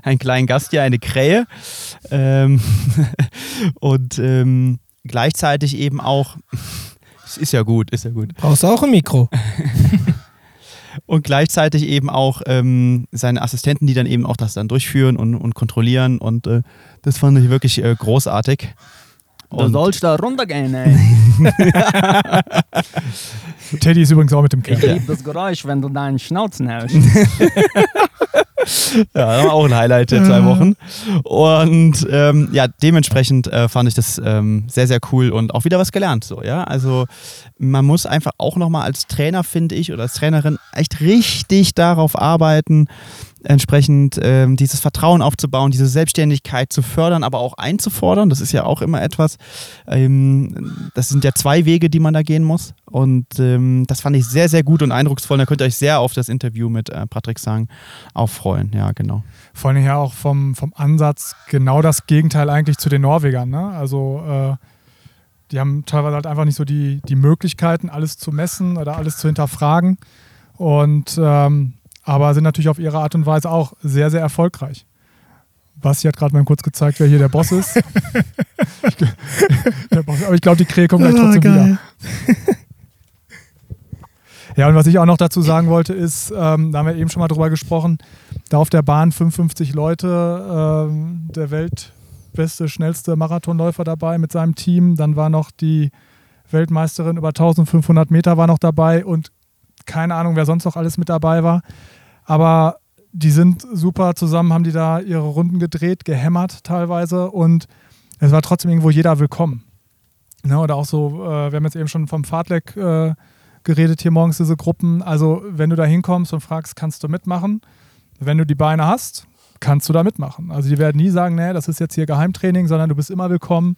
einen kleinen Gast hier, eine Krähe. Ähm und ähm, gleichzeitig eben auch, ist ja gut, ist ja gut. Brauchst du auch ein Mikro? und gleichzeitig eben auch ähm, seine Assistenten, die dann eben auch das dann durchführen und, und kontrollieren. Und äh, das fand ich wirklich äh, großartig. Du sollst da runtergehen, ey. Teddy ist übrigens auch mit dem Kerl. Ich liebe das Geräusch, wenn du deinen Schnauzen hältst. ja, auch ein Highlight der zwei Wochen. Und ähm, ja, dementsprechend äh, fand ich das ähm, sehr, sehr cool und auch wieder was gelernt. So, ja? Also man muss einfach auch nochmal als Trainer, finde ich, oder als Trainerin echt richtig darauf arbeiten, entsprechend ähm, dieses Vertrauen aufzubauen, diese Selbstständigkeit zu fördern, aber auch einzufordern. Das ist ja auch immer etwas. Ähm, das sind ja zwei Wege, die man da gehen muss. Und ähm, das fand ich sehr, sehr gut und eindrucksvoll. Da könnt ihr euch sehr auf das Interview mit äh, Patrick Sang auch freuen. Ja, genau. Vor allem ja auch vom, vom Ansatz genau das Gegenteil eigentlich zu den Norwegern. Ne? Also äh, die haben teilweise halt einfach nicht so die, die Möglichkeiten, alles zu messen oder alles zu hinterfragen. Und ähm, aber sind natürlich auf ihre Art und Weise auch sehr, sehr erfolgreich. Basti hat gerade mal kurz gezeigt, wer hier der Boss ist. der Boss, aber ich glaube, die Krähe kommt gleich oh, trotzdem oh, wieder. Ja, und was ich auch noch dazu sagen wollte, ist, ähm, da haben wir eben schon mal drüber gesprochen, da auf der Bahn 55 Leute, ähm, der weltbeste, schnellste Marathonläufer dabei mit seinem Team. Dann war noch die Weltmeisterin über 1500 Meter war noch dabei und keine Ahnung, wer sonst noch alles mit dabei war. Aber die sind super zusammen, haben die da ihre Runden gedreht, gehämmert teilweise und es war trotzdem irgendwo jeder willkommen. Ne, oder auch so, äh, wir haben jetzt eben schon vom Fahrtleck äh, geredet hier morgens, diese Gruppen. Also, wenn du da hinkommst und fragst, kannst du mitmachen? Wenn du die Beine hast, kannst du da mitmachen. Also, die werden nie sagen, nee, das ist jetzt hier Geheimtraining, sondern du bist immer willkommen.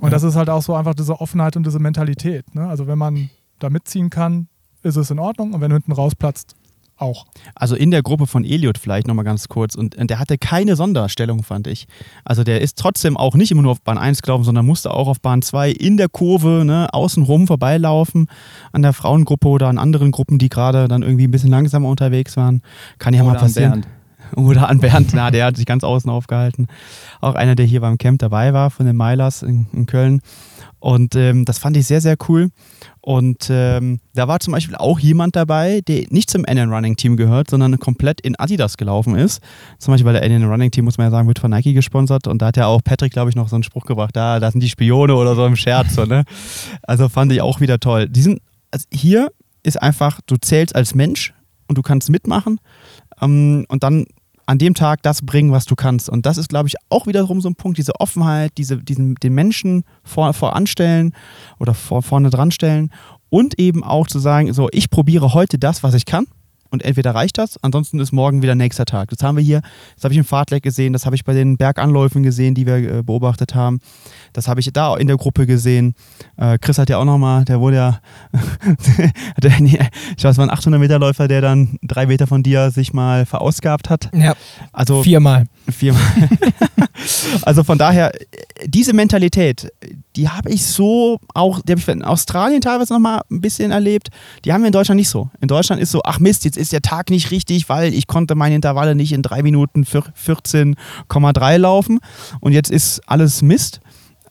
Und ja. das ist halt auch so einfach diese Offenheit und diese Mentalität. Ne? Also, wenn man da mitziehen kann, ist es in Ordnung. Und wenn du hinten rausplatzt, auch. Also in der Gruppe von Elliot vielleicht nochmal ganz kurz. Und, und, der hatte keine Sonderstellung, fand ich. Also der ist trotzdem auch nicht immer nur auf Bahn 1 gelaufen, sondern musste auch auf Bahn 2 in der Kurve ne, außenrum vorbeilaufen an der Frauengruppe oder an anderen Gruppen, die gerade dann irgendwie ein bisschen langsamer unterwegs waren. Kann ja oder mal passieren. Oder an Bernd, na, der hat sich ganz außen aufgehalten. Auch einer, der hier beim Camp dabei war von den Milers in, in Köln. Und ähm, das fand ich sehr, sehr cool. Und ähm, da war zum Beispiel auch jemand dabei, der nicht zum NN Running Team gehört, sondern komplett in Adidas gelaufen ist. Zum Beispiel, weil der NN Running Team, muss man ja sagen, wird von Nike gesponsert. Und da hat ja auch Patrick, glaube ich, noch so einen Spruch gebracht: da, da sind die Spione oder so im Scherz. So, ne? Also fand ich auch wieder toll. Die sind, also hier ist einfach, du zählst als Mensch und du kannst mitmachen. Ähm, und dann an dem Tag das bringen, was du kannst. Und das ist, glaube ich, auch wiederum so ein Punkt, diese Offenheit, diese, diesen, den Menschen vor, voranstellen oder vor, vorne dran stellen und eben auch zu sagen, so, ich probiere heute das, was ich kann und entweder reicht das, ansonsten ist morgen wieder nächster Tag. Das haben wir hier, das habe ich im Fahrtleck gesehen, das habe ich bei den Berganläufen gesehen, die wir äh, beobachtet haben. Das habe ich da in der Gruppe gesehen. Äh, Chris hat ja auch nochmal, der wurde ja, der, ich weiß, war ein 800 Meter Läufer, der dann drei Meter von dir sich mal verausgabt hat. Ja, also viermal. Viermal. also von daher, diese Mentalität, die habe ich so auch, die habe ich in Australien teilweise nochmal ein bisschen erlebt. Die haben wir in Deutschland nicht so. In Deutschland ist so, ach Mist, jetzt ist der Tag nicht richtig, weil ich konnte meine Intervalle nicht in drei Minuten 14,3 laufen und jetzt ist alles Mist.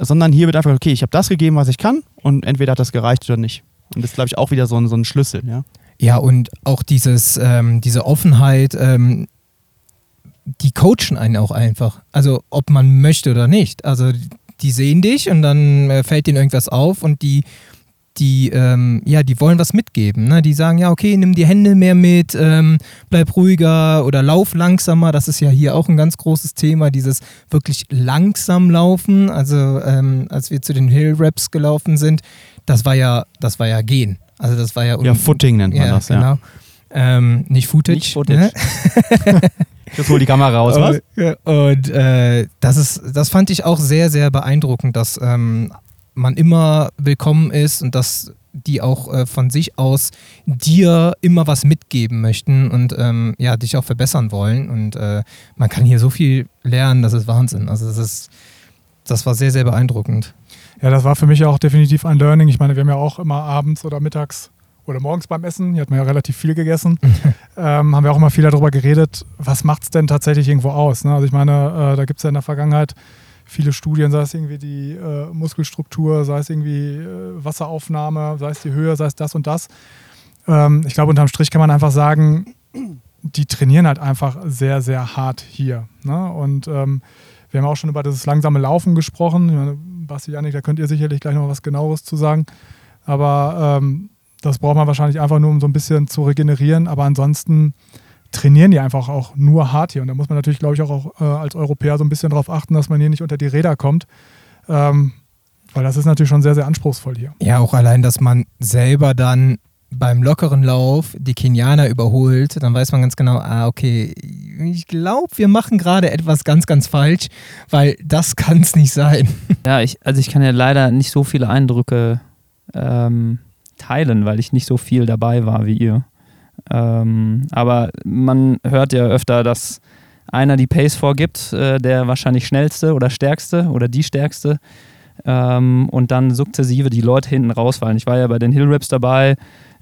Sondern hier wird einfach, okay, ich habe das gegeben, was ich kann und entweder hat das gereicht oder nicht. Und das ist, glaube ich, auch wieder so ein, so ein Schlüssel, ja. Ja, und auch dieses, ähm, diese Offenheit, ähm, die coachen einen auch einfach. Also ob man möchte oder nicht. Also die sehen dich und dann äh, fällt denen irgendwas auf und die, die, ähm, ja, die wollen was mitgeben. Ne? Die sagen, ja, okay, nimm die Hände mehr mit, ähm, bleib ruhiger oder lauf langsamer. Das ist ja hier auch ein ganz großes Thema, dieses wirklich langsam laufen. Also ähm, als wir zu den Hill Raps gelaufen sind, das war ja, das war ja gehen. Also das war ja ja Footing nennt man ja, das ja. Genau. Ähm, nicht Footage. Nicht Footage. Ne? Jetzt hol die Kamera raus, was? Und äh, das, ist, das fand ich auch sehr, sehr beeindruckend, dass ähm, man immer willkommen ist und dass die auch äh, von sich aus dir immer was mitgeben möchten und ähm, ja, dich auch verbessern wollen. Und äh, man kann hier so viel lernen, das ist Wahnsinn. Also das ist, das war sehr, sehr beeindruckend. Ja, das war für mich auch definitiv ein Learning. Ich meine, wir haben ja auch immer abends oder mittags oder morgens beim Essen, hier hat man ja relativ viel gegessen, ähm, haben wir auch immer viel darüber geredet, was macht es denn tatsächlich irgendwo aus. Ne? Also ich meine, äh, da gibt es ja in der Vergangenheit viele Studien, sei es irgendwie die äh, Muskelstruktur, sei es irgendwie äh, Wasseraufnahme, sei es die Höhe, sei es das und das. Ähm, ich glaube, unterm Strich kann man einfach sagen, die trainieren halt einfach sehr, sehr hart hier. Ne? Und ähm, wir haben auch schon über das langsame Laufen gesprochen. Ich meine, Basti, Janik, da könnt ihr sicherlich gleich noch was genaueres zu sagen. Aber ähm, das braucht man wahrscheinlich einfach nur, um so ein bisschen zu regenerieren. Aber ansonsten trainieren die einfach auch nur hart hier. Und da muss man natürlich, glaube ich, auch, äh, als Europäer so ein bisschen darauf achten, dass man hier nicht unter die Räder kommt. Ähm, weil das ist natürlich schon sehr, sehr anspruchsvoll hier. Ja, auch allein, dass man selber dann beim lockeren Lauf die Kenianer überholt, dann weiß man ganz genau, ah, okay, ich glaube, wir machen gerade etwas ganz, ganz falsch, weil das kann es nicht sein. Ja, ich, also ich kann ja leider nicht so viele Eindrücke ähm, teilen, weil ich nicht so viel dabei war wie ihr. Ähm, aber man hört ja öfter, dass einer die Pace vorgibt, äh, der wahrscheinlich schnellste oder stärkste oder die stärkste. Ähm, und dann sukzessive die Leute hinten rausfallen. Ich war ja bei den Hill Raps dabei.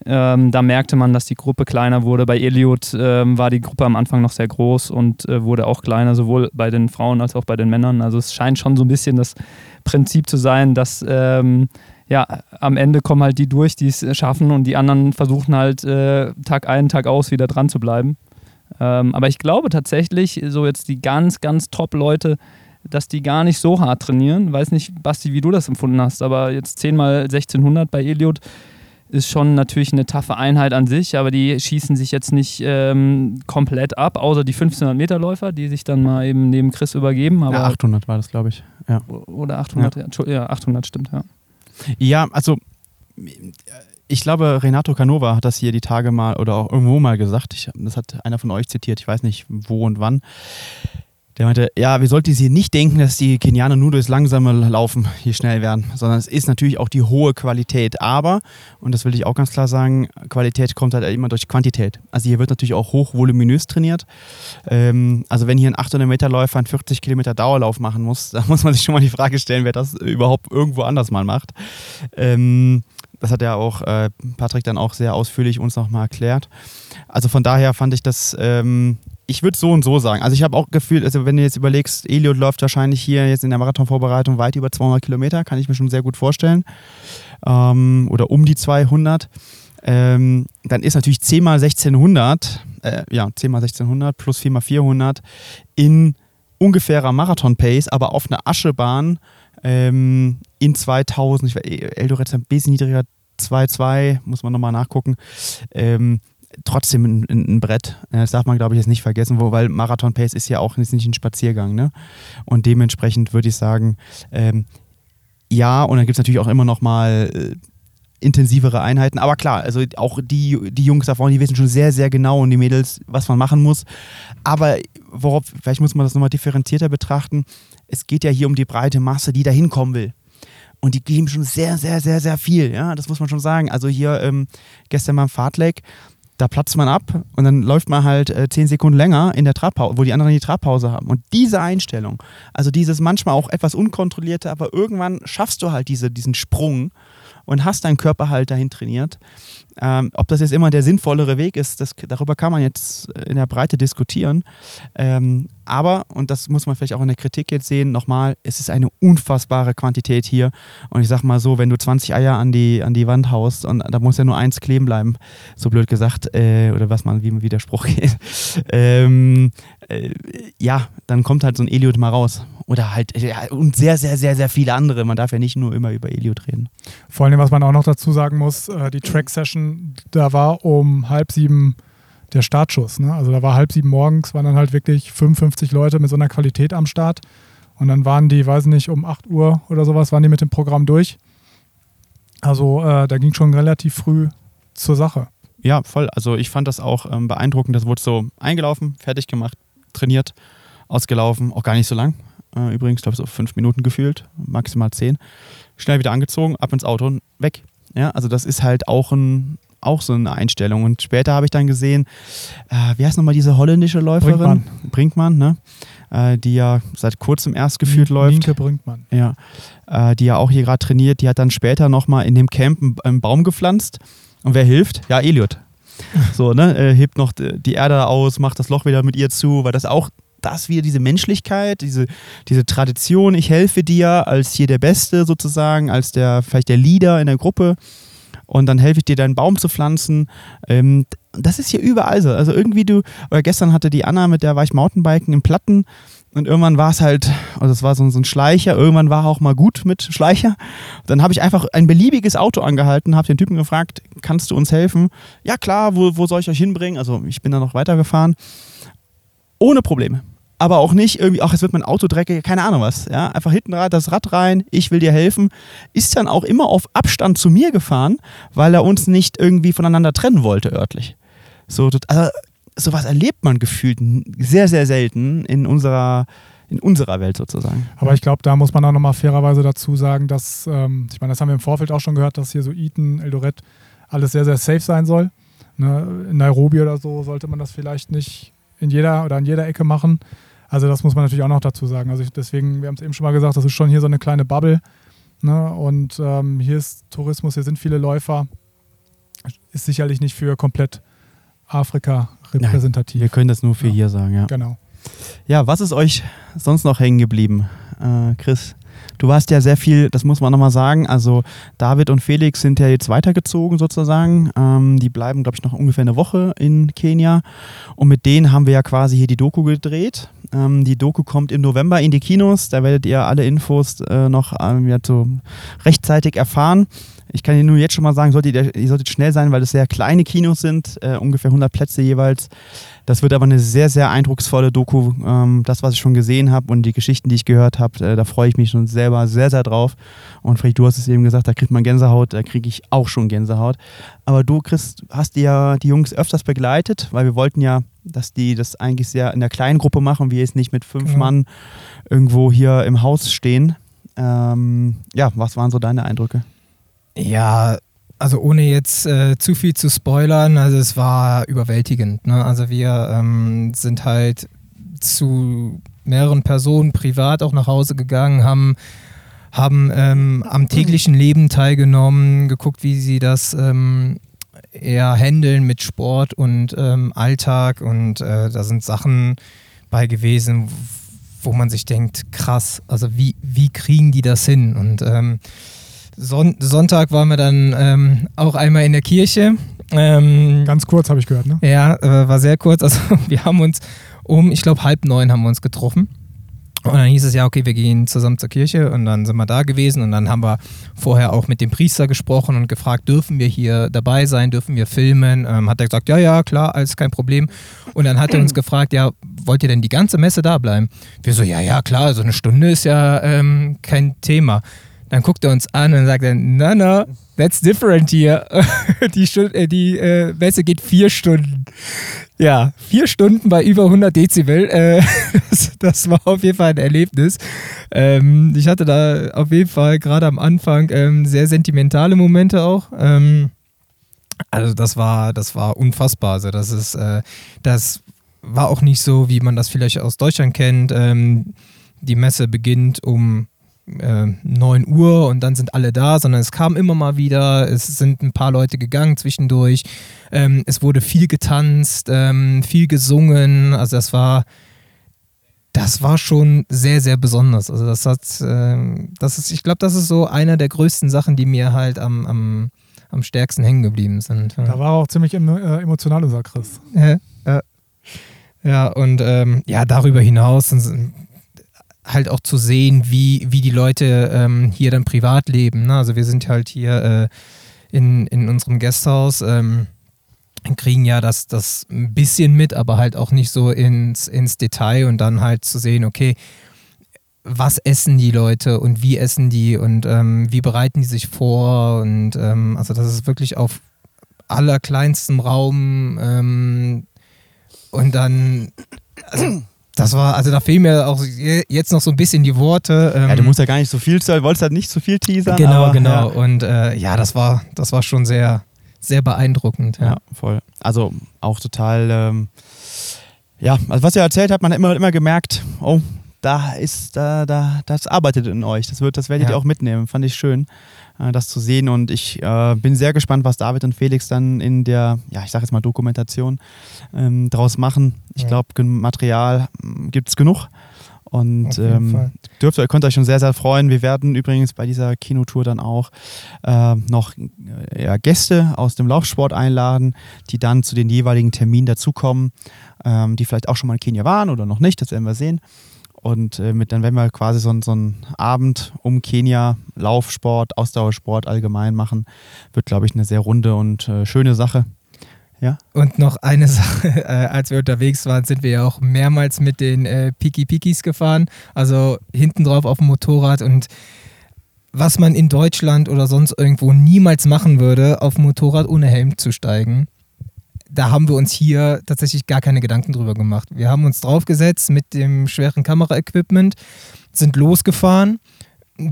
Ähm, da merkte man, dass die Gruppe kleiner wurde. Bei Eliot ähm, war die Gruppe am Anfang noch sehr groß und äh, wurde auch kleiner, sowohl bei den Frauen als auch bei den Männern. Also es scheint schon so ein bisschen das Prinzip zu sein, dass ähm, ja, am Ende kommen halt die durch, die es schaffen und die anderen versuchen halt äh, Tag ein, Tag aus wieder dran zu bleiben. Ähm, aber ich glaube tatsächlich, so jetzt die ganz, ganz Top-Leute, dass die gar nicht so hart trainieren. Weiß nicht, Basti, wie du das empfunden hast, aber jetzt 10 mal 1600 bei Eliot ist schon natürlich eine taffe Einheit an sich, aber die schießen sich jetzt nicht ähm, komplett ab, außer die 1500 Meter Läufer, die sich dann mal eben neben Chris übergeben. Aber ja, 800 war das, glaube ich. Ja. Oder 800, ja. ja, 800 stimmt, ja. Ja, also ich glaube, Renato Canova hat das hier die Tage mal oder auch irgendwo mal gesagt. Ich, das hat einer von euch zitiert, ich weiß nicht wo und wann. Der meinte, ja, wir sollten hier nicht denken, dass die Kenianer nur durchs langsame Laufen hier schnell werden, sondern es ist natürlich auch die hohe Qualität. Aber, und das will ich auch ganz klar sagen, Qualität kommt halt immer durch Quantität. Also hier wird natürlich auch hochvoluminös trainiert. Ähm, also wenn hier ein 800 Meter Läufer einen 40 Kilometer Dauerlauf machen muss, da muss man sich schon mal die Frage stellen, wer das überhaupt irgendwo anders mal macht. Ähm, das hat ja auch äh, Patrick dann auch sehr ausführlich uns nochmal erklärt. Also von daher fand ich das ähm, ich würde so und so sagen. Also ich habe auch gefühlt, also wenn du jetzt überlegst, Eliot läuft wahrscheinlich hier jetzt in der Marathonvorbereitung weit über 200 Kilometer, kann ich mir schon sehr gut vorstellen. Ähm, oder um die 200. Ähm, dann ist natürlich 10 mal 1600, äh, ja, 10 mal 1600 plus 4 mal 400 in ungefährer Marathon-Pace, aber auf einer Aschebahn ähm, in 2000, ich war, Eldoret ist ein bisschen niedriger, 2,2, muss man nochmal nachgucken. Ähm, trotzdem ein, ein, Brett. Das darf man, glaube ich, jetzt nicht vergessen, wo, weil Marathon Pace ist ja auch ist nicht ein Spaziergang. Ne? Und dementsprechend würde ich sagen, ähm, ja, und dann gibt es natürlich auch immer noch mal äh, intensivere Einheiten. Aber klar, also auch die, die Jungs da vorne, die wissen schon sehr, sehr genau und die Mädels, was man machen muss. Aber worauf, vielleicht muss man das nochmal differenzierter betrachten. Es geht ja hier um die breite Masse, die da hinkommen will. Und die geben schon sehr, sehr, sehr, sehr viel. Ja, das muss man schon sagen. Also hier ähm, gestern beim Fahrtleck, da platzt man ab und dann läuft man halt äh, zehn Sekunden länger in der Trabpause, wo die anderen die Trabpause haben. Und diese Einstellung, also dieses manchmal auch etwas unkontrollierte, aber irgendwann schaffst du halt diese, diesen Sprung und hast deinen Körper halt dahin trainiert. Ähm, ob das jetzt immer der sinnvollere Weg ist, das, darüber kann man jetzt in der Breite diskutieren. Ähm, aber, und das muss man vielleicht auch in der Kritik jetzt sehen, nochmal, es ist eine unfassbare Quantität hier. Und ich sag mal so, wenn du 20 Eier an die, an die Wand haust und da muss ja nur eins kleben bleiben, so blöd gesagt, äh, oder was man wie ein Widerspruch geht, ähm, äh, ja, dann kommt halt so ein Eliot mal raus. Oder halt, ja, und sehr, sehr, sehr, sehr viele andere. Man darf ja nicht nur immer über Eliot reden. Vor allem, was man auch noch dazu sagen muss, äh, die Track-Session, da war um halb sieben der Startschuss. Ne? Also da war halb sieben morgens, waren dann halt wirklich 55 Leute mit so einer Qualität am Start. Und dann waren die, weiß nicht, um 8 Uhr oder sowas, waren die mit dem Programm durch. Also äh, da ging schon relativ früh zur Sache. Ja, voll. Also ich fand das auch ähm, beeindruckend. Das wurde so eingelaufen, fertig gemacht, trainiert, ausgelaufen. Auch gar nicht so lang. Äh, übrigens, glaube ich, so fünf Minuten gefühlt, maximal zehn. Schnell wieder angezogen, ab ins Auto und weg. Ja, also das ist halt auch ein auch so eine Einstellung. Und später habe ich dann gesehen, äh, wie heißt nochmal diese holländische Läuferin? Brinkmann, Brinkmann ne? Äh, die ja seit kurzem erst geführt läuft. Linke Brinkmann. Ja, äh, die ja auch hier gerade trainiert. Die hat dann später nochmal in dem Camp einen, einen Baum gepflanzt. Und wer hilft? Ja, Eliot. So, ne? Er hebt noch die Erde aus, macht das Loch wieder mit ihr zu, weil das auch das wieder diese Menschlichkeit, diese, diese Tradition, ich helfe dir als hier der Beste sozusagen, als der vielleicht der Leader in der Gruppe und dann helfe ich dir, deinen Baum zu pflanzen. Ähm, das ist hier überall so. Also irgendwie du, oder gestern hatte die Anna, mit der war ich Mountainbiken im Platten und irgendwann war es halt, also es war so, so ein Schleicher, irgendwann war auch mal gut mit Schleicher. Dann habe ich einfach ein beliebiges Auto angehalten, habe den Typen gefragt, kannst du uns helfen? Ja klar, wo, wo soll ich euch hinbringen? Also ich bin dann noch weitergefahren. Ohne Probleme aber auch nicht irgendwie, ach, es wird mein Auto dreckig, keine Ahnung was. Ja? Einfach hinten das Rad rein, ich will dir helfen. Ist dann auch immer auf Abstand zu mir gefahren, weil er uns nicht irgendwie voneinander trennen wollte, örtlich. So, also, sowas erlebt man gefühlt sehr, sehr selten in unserer, in unserer Welt sozusagen. Aber ich glaube, da muss man auch nochmal fairerweise dazu sagen, dass, ähm, ich meine, das haben wir im Vorfeld auch schon gehört, dass hier so Eton, Eldoret alles sehr, sehr safe sein soll. Ne? In Nairobi oder so sollte man das vielleicht nicht in jeder oder an jeder Ecke machen. Also das muss man natürlich auch noch dazu sagen. Also ich, deswegen, wir haben es eben schon mal gesagt, das ist schon hier so eine kleine Bubble. Ne? Und ähm, hier ist Tourismus, hier sind viele Läufer. Ist sicherlich nicht für komplett Afrika repräsentativ. Nein, wir können das nur für ja. hier sagen, ja. Genau. Ja, was ist euch sonst noch hängen geblieben, äh, Chris? Du warst ja sehr viel, das muss man nochmal sagen, also David und Felix sind ja jetzt weitergezogen sozusagen. Ähm, die bleiben, glaube ich, noch ungefähr eine Woche in Kenia. Und mit denen haben wir ja quasi hier die Doku gedreht. Ähm, die Doku kommt im November in die Kinos. Da werdet ihr alle Infos äh, noch ähm, ja, so rechtzeitig erfahren. Ich kann Ihnen nur jetzt schon mal sagen, solltet ihr, ihr solltet schnell sein, weil es sehr kleine Kinos sind, äh, ungefähr 100 Plätze jeweils. Das wird aber eine sehr, sehr eindrucksvolle Doku. Ähm, das, was ich schon gesehen habe und die Geschichten, die ich gehört habe, äh, da freue ich mich schon selber sehr, sehr drauf. Und Friedrich, du hast es eben gesagt, da kriegt man Gänsehaut, da kriege ich auch schon Gänsehaut. Aber du, Chris, hast ja die Jungs öfters begleitet, weil wir wollten ja, dass die das eigentlich sehr in der kleinen Gruppe machen, wir jetzt nicht mit fünf genau. Mann irgendwo hier im Haus stehen. Ähm, ja, was waren so deine Eindrücke? Ja, also ohne jetzt äh, zu viel zu spoilern, also es war überwältigend. Ne? Also wir ähm, sind halt zu mehreren Personen privat auch nach Hause gegangen, haben, haben ähm, am täglichen Leben teilgenommen, geguckt, wie sie das ähm, eher handeln mit Sport und ähm, Alltag und äh, da sind Sachen bei gewesen, wo man sich denkt, krass, also wie, wie kriegen die das hin? Und ähm, Son Sonntag waren wir dann ähm, auch einmal in der Kirche. Ähm, Ganz kurz habe ich gehört, ne? Ja, äh, war sehr kurz. Also wir haben uns um, ich glaube, halb neun haben wir uns getroffen. Und dann hieß es ja, okay, wir gehen zusammen zur Kirche und dann sind wir da gewesen und dann haben wir vorher auch mit dem Priester gesprochen und gefragt, dürfen wir hier dabei sein, dürfen wir filmen? Ähm, hat er gesagt, ja, ja, klar, alles kein Problem. Und dann hat er uns gefragt, ja, wollt ihr denn die ganze Messe da bleiben? Wir so, ja, ja, klar, so eine Stunde ist ja ähm, kein Thema. Dann guckt er uns an und sagt dann, no, no, that's different here. die Stunde, äh, die äh, Messe geht vier Stunden. Ja, vier Stunden bei über 100 Dezibel. Äh, das, das, war auf jeden Fall ein Erlebnis. Ähm, ich hatte da auf jeden Fall gerade am Anfang ähm, sehr sentimentale Momente auch. Ähm, also das war, das war unfassbar. Also das ist, äh, das war auch nicht so, wie man das vielleicht aus Deutschland kennt. Ähm, die Messe beginnt um äh, 9 Uhr und dann sind alle da, sondern es kam immer mal wieder, es sind ein paar Leute gegangen zwischendurch, ähm, es wurde viel getanzt, ähm, viel gesungen, also das war, das war schon sehr, sehr besonders. Also das hat, äh, das ist, ich glaube, das ist so einer der größten Sachen, die mir halt am, am, am stärksten hängen geblieben sind. Da war auch ziemlich äh, emotional unser Chris. Ja, ja. ja und ähm, ja, darüber hinaus halt auch zu sehen, wie, wie die Leute ähm, hier dann privat leben. Ne? Also wir sind halt hier äh, in, in unserem Gasthaus, ähm, kriegen ja das, das ein bisschen mit, aber halt auch nicht so ins, ins Detail und dann halt zu sehen, okay, was essen die Leute und wie essen die und ähm, wie bereiten die sich vor und ähm, also das ist wirklich auf allerkleinstem Raum ähm, und dann also das war, also da fehlen mir auch jetzt noch so ein bisschen die Worte. Ähm, ja, du musst ja gar nicht so viel, du wolltest halt nicht so viel teasern. Genau, aber, genau. Ja. Und äh, ja, das war, das war schon sehr, sehr beeindruckend. Ja, ja voll. Also auch total, ähm, ja, also was ihr erzählt habt, man hat immer, immer gemerkt, oh, da ist, da, da, das arbeitet in euch. Das, wird, das werdet ja. ihr auch mitnehmen. Fand ich schön, das zu sehen. Und ich äh, bin sehr gespannt, was David und Felix dann in der, ja, ich sag jetzt mal Dokumentation ähm, draus machen. Ich ja. glaube, Material hm, gibt es genug. Und ähm, dürft ihr könnt euch schon sehr, sehr freuen. Wir werden übrigens bei dieser Kinotour dann auch äh, noch äh, Gäste aus dem Laufsport einladen, die dann zu den jeweiligen Terminen dazukommen, ähm, die vielleicht auch schon mal in Kenia waren oder noch nicht, das werden wir sehen. Und äh, mit, dann werden wir quasi so, so einen Abend um Kenia, Laufsport, Ausdauersport allgemein machen. Wird, glaube ich, eine sehr runde und äh, schöne Sache. Ja. Und noch eine Sache, äh, als wir unterwegs waren, sind wir ja auch mehrmals mit den äh, Piki Pikis gefahren, also hinten drauf auf dem Motorrad und was man in Deutschland oder sonst irgendwo niemals machen würde, auf dem Motorrad ohne Helm zu steigen da haben wir uns hier tatsächlich gar keine Gedanken drüber gemacht. Wir haben uns draufgesetzt mit dem schweren Kameraequipment, sind losgefahren,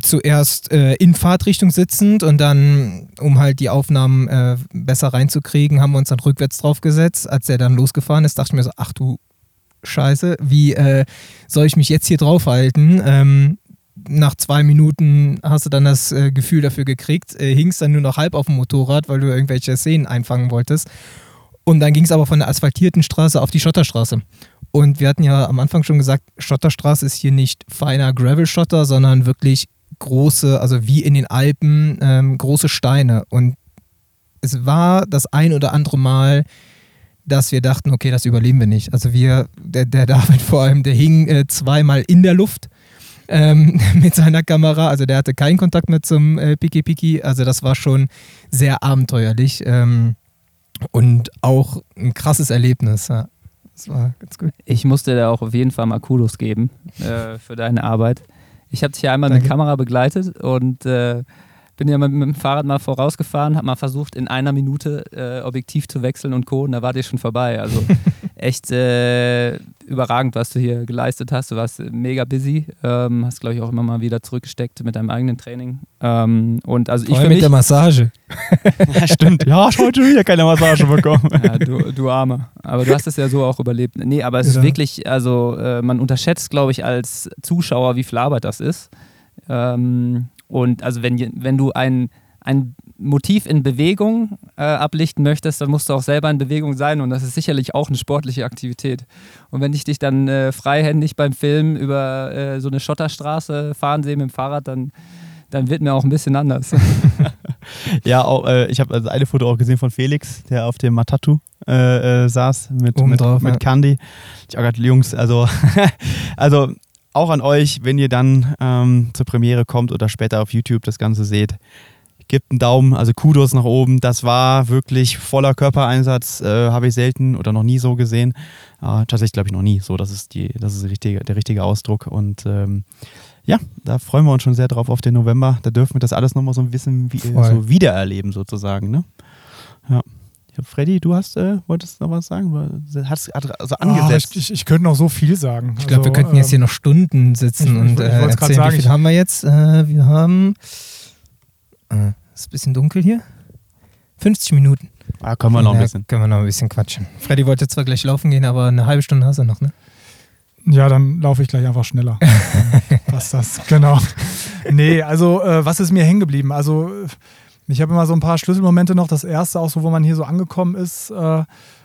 zuerst äh, in Fahrtrichtung sitzend und dann, um halt die Aufnahmen äh, besser reinzukriegen, haben wir uns dann rückwärts draufgesetzt. Als er dann losgefahren ist, dachte ich mir so, ach du Scheiße, wie äh, soll ich mich jetzt hier draufhalten? Ähm, nach zwei Minuten hast du dann das äh, Gefühl dafür gekriegt, äh, hingst dann nur noch halb auf dem Motorrad, weil du irgendwelche Szenen einfangen wolltest. Und dann ging es aber von der asphaltierten Straße auf die Schotterstraße. Und wir hatten ja am Anfang schon gesagt, Schotterstraße ist hier nicht feiner Gravel-Schotter, sondern wirklich große, also wie in den Alpen, ähm, große Steine. Und es war das ein oder andere Mal, dass wir dachten, okay, das überleben wir nicht. Also wir, der, der David vor allem, der hing äh, zweimal in der Luft ähm, mit seiner Kamera. Also der hatte keinen Kontakt mehr zum äh, Piki Piki. Also das war schon sehr abenteuerlich. Ähm, und auch ein krasses Erlebnis. Ja. Das war ganz gut. Ich musste dir auch auf jeden Fall mal Kudos geben äh, für deine Arbeit. Ich habe dich ja einmal Danke. mit Kamera begleitet und äh, bin ja mit, mit, dem Fahrrad mal vorausgefahren, habe mal versucht, in einer Minute äh, Objektiv zu wechseln und Co. Und da war dir schon vorbei. Also echt äh, überragend, was du hier geleistet hast. Du warst mega busy, ähm, hast, glaube ich, auch immer mal wieder zurückgesteckt mit deinem eigenen Training. Ähm, und also ich für mit der Massage. ja, stimmt. Ja, ich heute schon wieder keine Massage bekommen. ja, du, du Arme. Aber du hast es ja so auch überlebt. Nee, aber es ja. ist wirklich, also äh, man unterschätzt, glaube ich, als Zuschauer, wie viel Arbeit das ist. Ähm, und also wenn, wenn du ein, ein Motiv in Bewegung äh, ablichten möchtest, dann musst du auch selber in Bewegung sein und das ist sicherlich auch eine sportliche Aktivität. Und wenn ich dich dann äh, freihändig beim Film über äh, so eine Schotterstraße fahren sehe mit dem Fahrrad, dann, dann wird mir auch ein bisschen anders. ja, auch, äh, ich habe also eine Foto auch gesehen von Felix, der auf dem Matatu äh, äh, saß mit, mit, drauf, mit ja. Candy. Ich auch gerade, Jungs, also, also auch an euch, wenn ihr dann ähm, zur Premiere kommt oder später auf YouTube das Ganze seht Gebt einen Daumen, also Kudos nach oben. Das war wirklich voller Körpereinsatz, äh, habe ich selten oder noch nie so gesehen. Äh, tatsächlich glaube ich noch nie so. Das ist, die, das ist die richtige, der richtige Ausdruck. Und ähm, ja, da freuen wir uns schon sehr drauf auf den November. Da dürfen wir das alles nochmal so ein bisschen wie, so wiedererleben sozusagen. Ne? Ja. Freddy, du hast, äh, wolltest noch was sagen? Hast also angesetzt. Oh, ich, ich, könnte noch so viel sagen. Ich glaube, also, wir könnten jetzt hier ähm, noch Stunden sitzen ich, und äh, erzählen, sagen, wie viel haben wir jetzt? Äh, wir haben äh, ist ein bisschen dunkel hier. 50 Minuten. Ah, können wir noch ein bisschen. Können wir noch ein bisschen quatschen. Freddy wollte zwar gleich laufen gehen, aber eine halbe Stunde hast du noch, ne? Ja, dann laufe ich gleich einfach schneller. Was das, genau. Nee, also äh, was ist mir hängen geblieben? Also ich habe immer so ein paar Schlüsselmomente noch. Das erste auch so, wo man hier so angekommen ist, äh,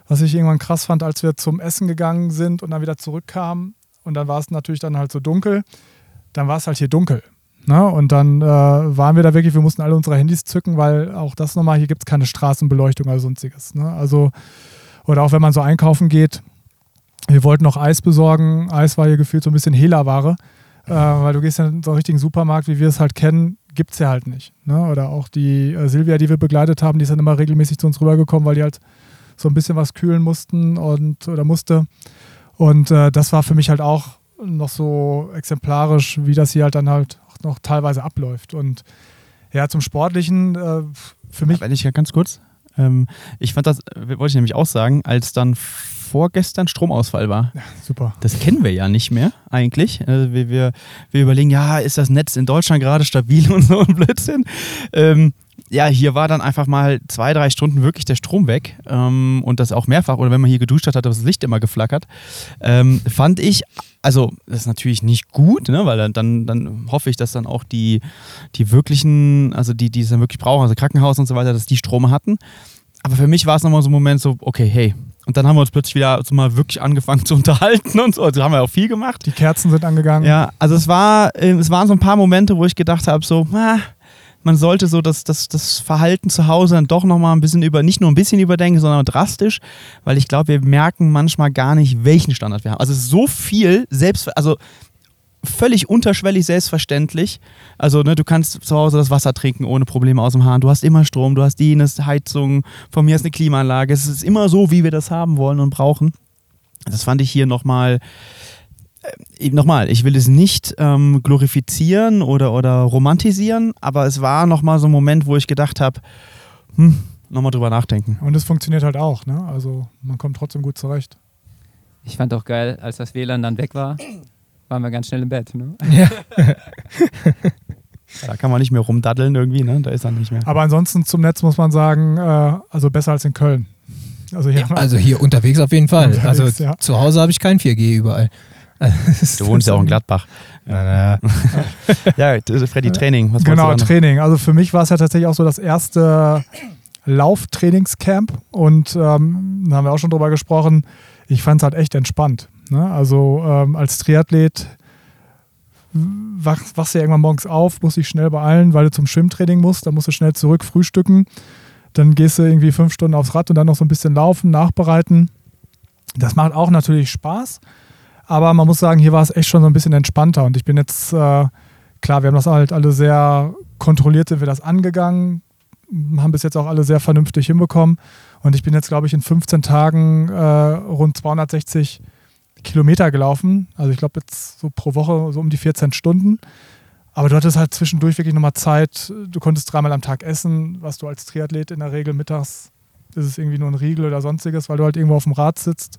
was ich irgendwann krass fand, als wir zum Essen gegangen sind und dann wieder zurückkamen. Und dann war es natürlich dann halt so dunkel. Dann war es halt hier dunkel. Ne? Und dann äh, waren wir da wirklich, wir mussten alle unsere Handys zücken, weil auch das nochmal, hier gibt es keine Straßenbeleuchtung oder sonstiges. Ne? Also, oder auch wenn man so einkaufen geht, wir wollten noch Eis besorgen. Eis war hier gefühlt so ein bisschen Hehlerware, äh, weil du gehst ja in so einen richtigen Supermarkt, wie wir es halt kennen, gibt es ja halt nicht. Ne? Oder auch die äh, Silvia, die wir begleitet haben, die ist dann immer regelmäßig zu uns rübergekommen, weil die halt so ein bisschen was kühlen mussten und oder musste. Und äh, das war für mich halt auch noch so exemplarisch, wie das hier halt dann halt noch teilweise abläuft. Und ja, zum Sportlichen, äh, für mich. Wenn ich ja ganz kurz, ähm, ich fand das, wollte ich nämlich auch sagen, als dann vorgestern Stromausfall war. Ja, super. Das kennen wir ja nicht mehr eigentlich. Also wir, wir, wir überlegen, ja, ist das Netz in Deutschland gerade stabil und so ein Blödsinn. Ähm, ja, hier war dann einfach mal zwei, drei Stunden wirklich der Strom weg ähm, und das auch mehrfach. Oder wenn man hier geduscht hat, hat das Licht immer geflackert. Ähm, fand ich, also das ist natürlich nicht gut, ne, weil dann, dann, dann hoffe ich, dass dann auch die, die wirklichen, also die, die es dann wirklich brauchen, also Krankenhaus und so weiter, dass die Strom hatten. Aber für mich war es nochmal so ein Moment so, okay, hey, und dann haben wir uns plötzlich wieder so mal wirklich angefangen zu unterhalten und so. Also haben wir auch viel gemacht. Die Kerzen sind angegangen. Ja, also es war, äh, es waren so ein paar Momente, wo ich gedacht habe, so, ah, man sollte so das, das, das Verhalten zu Hause dann doch nochmal ein bisschen über, nicht nur ein bisschen überdenken, sondern drastisch, weil ich glaube, wir merken manchmal gar nicht, welchen Standard wir haben. Also so viel selbst, also völlig unterschwellig selbstverständlich. Also, ne, du kannst zu Hause das Wasser trinken ohne Probleme aus dem Hahn. Du hast immer Strom, du hast die eine Heizung, von mir ist eine Klimaanlage. Es ist immer so, wie wir das haben wollen und brauchen. Das fand ich hier nochmal. Äh, nochmal, ich will es nicht ähm, glorifizieren oder, oder romantisieren, aber es war nochmal so ein Moment, wo ich gedacht habe, hm, nochmal drüber nachdenken. Und es funktioniert halt auch, ne? Also man kommt trotzdem gut zurecht. Ich fand auch geil, als das WLAN dann weg war, waren wir ganz schnell im Bett. Ne? Ja. da kann man nicht mehr rumdaddeln irgendwie, ne? Da ist dann nicht mehr. Aber ansonsten zum Netz muss man sagen, äh, also besser als in Köln. Also hier, ja, also hier unterwegs auf jeden Fall. Also ja. zu Hause habe ich kein 4G überall. du wohnst ja auch in Gladbach. Ja, ja. Freddy, Training. Was genau, Training. Also für mich war es ja tatsächlich auch so das erste Lauftrainingscamp und ähm, da haben wir auch schon drüber gesprochen. Ich fand es halt echt entspannt. Ne? Also ähm, als Triathlet wach, wachst du ja irgendwann morgens auf, musst dich schnell beeilen, weil du zum Schwimmtraining musst. Dann musst du schnell zurück frühstücken. Dann gehst du irgendwie fünf Stunden aufs Rad und dann noch so ein bisschen laufen, nachbereiten. Das macht auch natürlich Spaß. Aber man muss sagen, hier war es echt schon so ein bisschen entspannter. Und ich bin jetzt, äh, klar, wir haben das halt alle sehr kontrolliert, sind wir das angegangen, haben bis jetzt auch alle sehr vernünftig hinbekommen. Und ich bin jetzt, glaube ich, in 15 Tagen äh, rund 260 Kilometer gelaufen. Also ich glaube jetzt so pro Woche so um die 14 Stunden. Aber du hattest halt zwischendurch wirklich nochmal Zeit. Du konntest dreimal am Tag essen, was du als Triathlet in der Regel mittags ist es irgendwie nur ein Riegel oder sonstiges, weil du halt irgendwo auf dem Rad sitzt.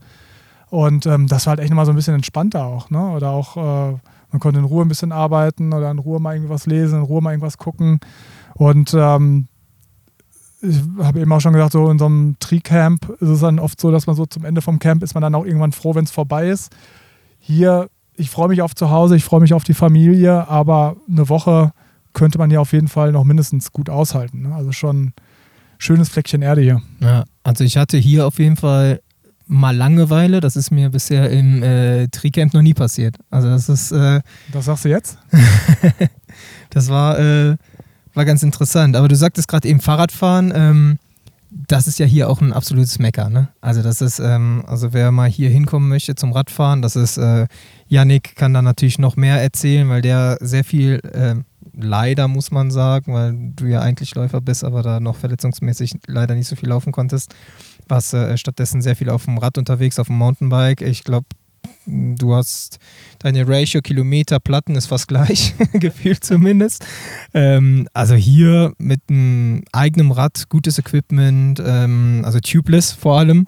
Und ähm, das war halt echt nochmal so ein bisschen entspannter auch. Ne? Oder auch, äh, man konnte in Ruhe ein bisschen arbeiten oder in Ruhe mal irgendwas lesen, in Ruhe mal irgendwas gucken. Und ähm, ich habe eben auch schon gesagt, so in so einem Tree-Camp ist es dann oft so, dass man so zum Ende vom Camp ist man dann auch irgendwann froh, wenn es vorbei ist. Hier, ich freue mich auf zu Hause, ich freue mich auf die Familie, aber eine Woche könnte man ja auf jeden Fall noch mindestens gut aushalten. Ne? Also schon ein schönes Fleckchen Erde hier. Ja, also ich hatte hier auf jeden Fall mal Langeweile. Das ist mir bisher im äh, Tree-Camp noch nie passiert. Also das ist. Äh, das sagst du jetzt? das war. Äh, war ganz interessant. Aber du sagtest gerade eben Fahrradfahren. Ähm, das ist ja hier auch ein absolutes Mecker. Ne? Also das ist, ähm, also wer mal hier hinkommen möchte zum Radfahren, das ist, äh, Yannick kann da natürlich noch mehr erzählen, weil der sehr viel, äh, leider muss man sagen, weil du ja eigentlich Läufer bist, aber da noch verletzungsmäßig leider nicht so viel laufen konntest, warst äh, stattdessen sehr viel auf dem Rad unterwegs, auf dem Mountainbike. Ich glaube, du hast deine Ratio Kilometer Platten ist fast gleich, gefühlt zumindest. Ähm, also hier mit einem eigenen Rad, gutes Equipment, ähm, also tubeless vor allem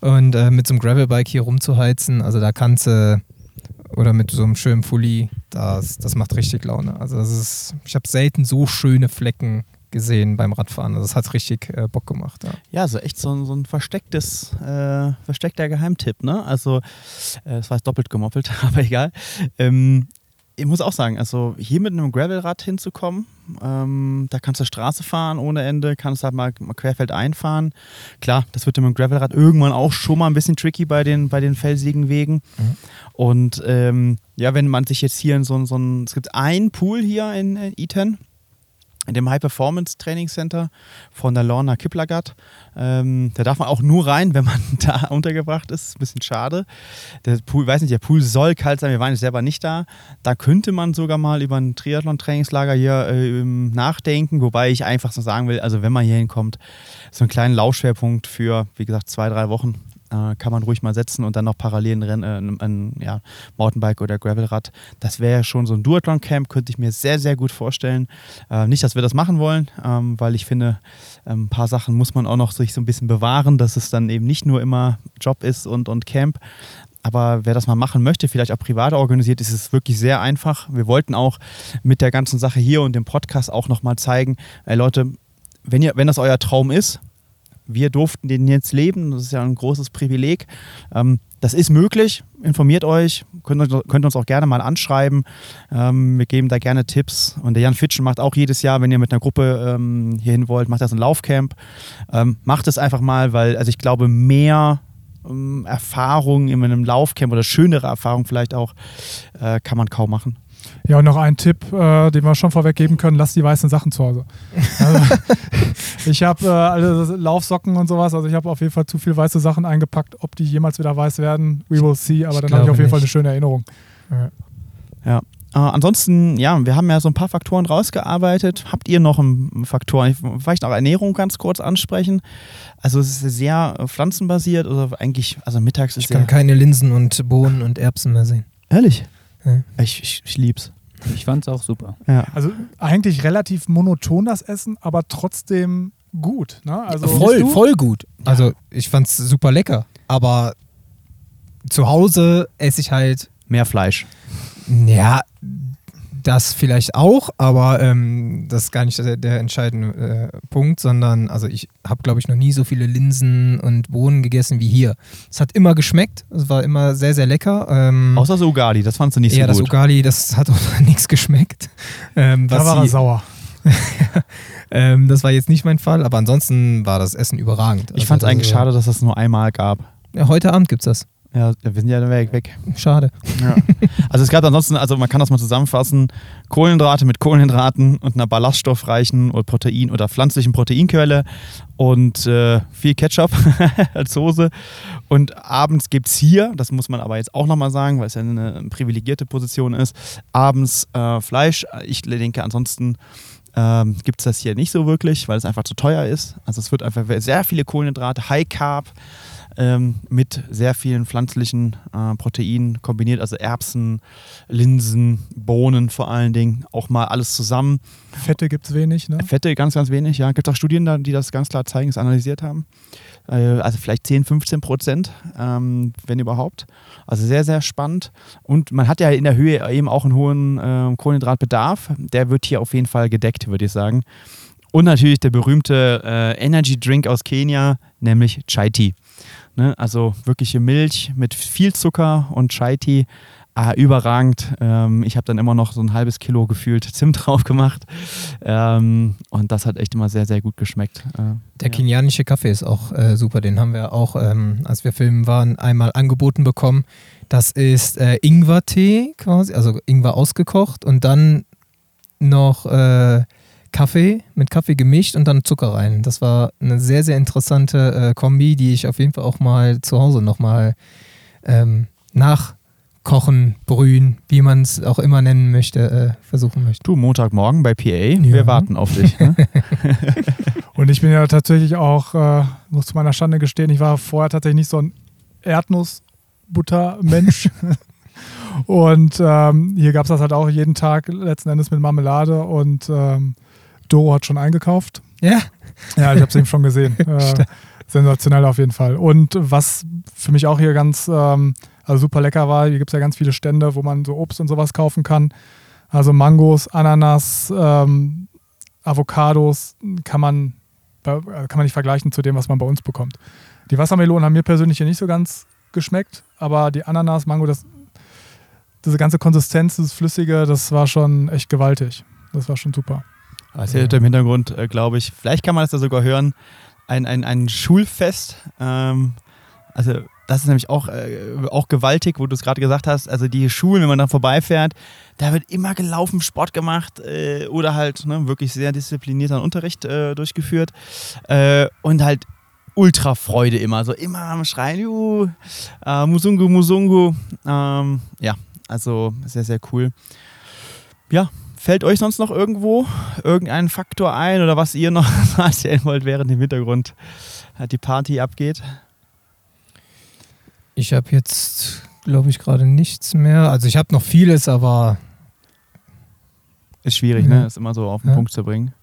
und äh, mit so einem Gravelbike hier rumzuheizen, also da kannst du oder mit so einem schönen Fully, das, das macht richtig Laune. Also das ist, ich habe selten so schöne Flecken gesehen beim Radfahren. Also das hat richtig äh, Bock gemacht. Ja, ja so echt so, so ein verstecktes, äh, versteckter Geheimtipp. Ne? Also, äh, das war jetzt doppelt gemoppelt, aber egal. Ähm, ich muss auch sagen, also hier mit einem Gravelrad hinzukommen, ähm, da kannst du Straße fahren ohne Ende, kannst halt mal, mal querfeld einfahren. Klar, das wird mit dem Gravelrad irgendwann auch schon mal ein bisschen tricky bei den, bei den felsigen Wegen. Mhm. Und ähm, ja, wenn man sich jetzt hier in so, so ein, es gibt einen Pool hier in, in Eton, in dem High Performance Training Center von der Lorna Kiplagat. Ähm, da darf man auch nur rein, wenn man da untergebracht ist. Ein bisschen schade. Der Pool, weiß nicht, der Pool soll kalt sein, wir waren jetzt selber nicht da. Da könnte man sogar mal über ein Triathlon-Trainingslager hier äh, nachdenken, wobei ich einfach so sagen will, also wenn man hier hinkommt, so einen kleinen Laufschwerpunkt für, wie gesagt, zwei, drei Wochen äh, kann man ruhig mal setzen und dann noch parallel ein, Rennen, äh, ein ja, Mountainbike oder Gravelrad. Das wäre schon so ein Duathlon-Camp, könnte ich mir sehr, sehr gut vorstellen. Äh, nicht, dass wir das machen wollen, ähm, weil ich finde, ähm, ein paar Sachen muss man auch noch sich so ein bisschen bewahren, dass es dann eben nicht nur immer Job ist und, und Camp. Aber wer das mal machen möchte, vielleicht auch privat organisiert, ist es wirklich sehr einfach. Wir wollten auch mit der ganzen Sache hier und dem Podcast auch nochmal zeigen, Leute, wenn, ihr, wenn das euer Traum ist, wir durften den jetzt leben, das ist ja ein großes Privileg. Ähm, das ist möglich, informiert euch, könnt, könnt uns auch gerne mal anschreiben. Ähm, wir geben da gerne Tipps. Und der Jan Fitschen macht auch jedes Jahr, wenn ihr mit einer Gruppe ähm, hierhin wollt, macht das ein Laufcamp. Ähm, macht es einfach mal, weil also ich glaube, mehr ähm, Erfahrung in einem Laufcamp oder schönere Erfahrung vielleicht auch, äh, kann man kaum machen. Ja, und noch ein Tipp, äh, den wir schon vorweg geben können: Lass die weißen Sachen zu Hause. Also, ich habe äh, alle Laufsocken und sowas, also ich habe auf jeden Fall zu viele weiße Sachen eingepackt. Ob die jemals wieder weiß werden, we will see, aber dann habe ich auf jeden nicht. Fall eine schöne Erinnerung. Ja. ja. Äh, ansonsten, ja, wir haben ja so ein paar Faktoren rausgearbeitet. Habt ihr noch einen Faktor? Vielleicht noch Ernährung ganz kurz ansprechen. Also es ist sehr äh, pflanzenbasiert oder eigentlich, also mittags ist Ich kann keine Linsen und Bohnen und Erbsen mehr sehen. Ehrlich? Ich, ich, ich lieb's. Ich fand's auch super. Ja. Also eigentlich relativ monoton das Essen, aber trotzdem gut. Ne? Also voll, voll gut. Also ich fand's super lecker. Aber zu Hause esse ich halt mehr Fleisch. Ja, das vielleicht auch, aber ähm, das ist gar nicht der, der entscheidende äh, Punkt, sondern also ich habe, glaube ich, noch nie so viele Linsen und Bohnen gegessen wie hier. Es hat immer geschmeckt, es war immer sehr, sehr lecker. Ähm, Außer das Ugali, das fandst du nicht so ja, gut. Ja, das Ugali, das hat auch nichts geschmeckt. Ähm, da war er sauer. ähm, das war jetzt nicht mein Fall, aber ansonsten war das Essen überragend. Ich also, fand es eigentlich also, schade, dass es das nur einmal gab. Ja, heute Abend gibt es das. Ja, wir sind ja weg. weg. Schade. Ja. Also es gab ansonsten, also man kann das mal zusammenfassen, Kohlenhydrate mit Kohlenhydraten und einer ballaststoffreichen oder Protein- oder pflanzlichen Proteinquelle und äh, viel Ketchup als Soße. Und abends gibt es hier, das muss man aber jetzt auch nochmal sagen, weil es ja eine privilegierte Position ist, abends äh, Fleisch. Ich denke ansonsten ähm, gibt es das hier nicht so wirklich, weil es einfach zu teuer ist. Also es wird einfach sehr viele Kohlenhydrate, High Carb ähm, mit sehr vielen pflanzlichen äh, Proteinen kombiniert, also Erbsen, Linsen, Bohnen vor allen Dingen, auch mal alles zusammen. Fette gibt es wenig, ne? Fette ganz, ganz wenig, ja. Gibt auch Studien, die das ganz klar zeigen, es analysiert haben. Äh, also vielleicht 10, 15 Prozent, ähm, wenn überhaupt. Also sehr, sehr spannend. Und man hat ja in der Höhe eben auch einen hohen äh, Kohlenhydratbedarf. Der wird hier auf jeden Fall gedeckt, würde ich sagen. Und natürlich der berühmte äh, Energy Drink aus Kenia, nämlich Chai Tea. Ne? Also wirkliche Milch mit viel Zucker und Chai Tea. Ah, überragend. Ähm, ich habe dann immer noch so ein halbes Kilo gefühlt Zimt drauf gemacht. Ähm, und das hat echt immer sehr, sehr gut geschmeckt. Äh, Der ja. kenianische Kaffee ist auch äh, super. Den haben wir auch, ähm, als wir filmen waren, einmal angeboten bekommen. Das ist äh, Ingwer-Tee quasi, also Ingwer ausgekocht und dann noch äh, Kaffee, mit Kaffee gemischt und dann Zucker rein. Das war eine sehr, sehr interessante äh, Kombi, die ich auf jeden Fall auch mal zu Hause nochmal ähm, nachkochen, brühen, wie man es auch immer nennen möchte, äh, versuchen möchte. Du, Montagmorgen bei PA, ja. wir warten auf dich. Ne? und ich bin ja tatsächlich auch, äh, muss zu meiner Schande gestehen, ich war vorher tatsächlich nicht so ein Erdnussbutter-Mensch. Und ähm, hier gab es das halt auch jeden Tag letzten Endes mit Marmelade und ähm, Doro hat schon eingekauft. Ja. Ja, ich habe es eben schon gesehen. Äh, sensationell auf jeden Fall. Und was für mich auch hier ganz ähm, also super lecker war, hier gibt es ja ganz viele Stände, wo man so Obst und sowas kaufen kann. Also Mangos, Ananas, ähm, Avocados kann man, äh, kann man nicht vergleichen zu dem, was man bei uns bekommt. Die Wassermelonen haben mir persönlich hier nicht so ganz geschmeckt, aber die Ananas, Mango, das, diese ganze Konsistenz, das Flüssige, das war schon echt gewaltig. Das war schon super. Also ja. im Hintergrund, äh, glaube ich, vielleicht kann man das da sogar hören, ein, ein, ein Schulfest. Ähm, also das ist nämlich auch, äh, auch gewaltig, wo du es gerade gesagt hast. Also die Schulen, wenn man da vorbeifährt, da wird immer gelaufen, Sport gemacht äh, oder halt ne, wirklich sehr disziplinierter Unterricht äh, durchgeführt. Äh, und halt ultra Freude immer. So immer am Schreien, juhu, äh, Musungu, Musungu. Ähm, ja, also sehr, sehr cool. Ja, Fällt euch sonst noch irgendwo irgendein Faktor ein oder was ihr noch erzählen wollt, während im Hintergrund die Party abgeht? Ich habe jetzt, glaube ich, gerade nichts mehr. Also ich habe noch vieles, aber. Ist schwierig, ne? Ist immer so auf den ja. Punkt zu bringen.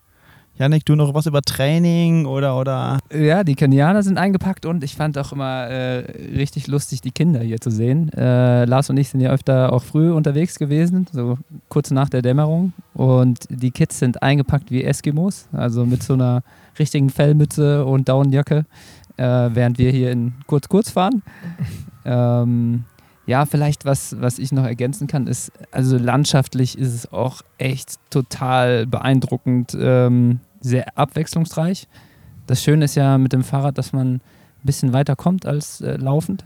Janik, du noch was über Training oder oder? Ja, die Kenianer sind eingepackt und ich fand auch immer äh, richtig lustig, die Kinder hier zu sehen. Äh, Lars und ich sind ja öfter auch früh unterwegs gewesen, so kurz nach der Dämmerung. Und die Kids sind eingepackt wie Eskimos, also mit so einer richtigen Fellmütze und Daunenjacke, äh, während wir hier in kurz kurz fahren. Ähm, ja, vielleicht was, was ich noch ergänzen kann, ist, also landschaftlich ist es auch echt total beeindruckend, ähm, sehr abwechslungsreich. Das Schöne ist ja mit dem Fahrrad, dass man ein bisschen weiter kommt als äh, laufend.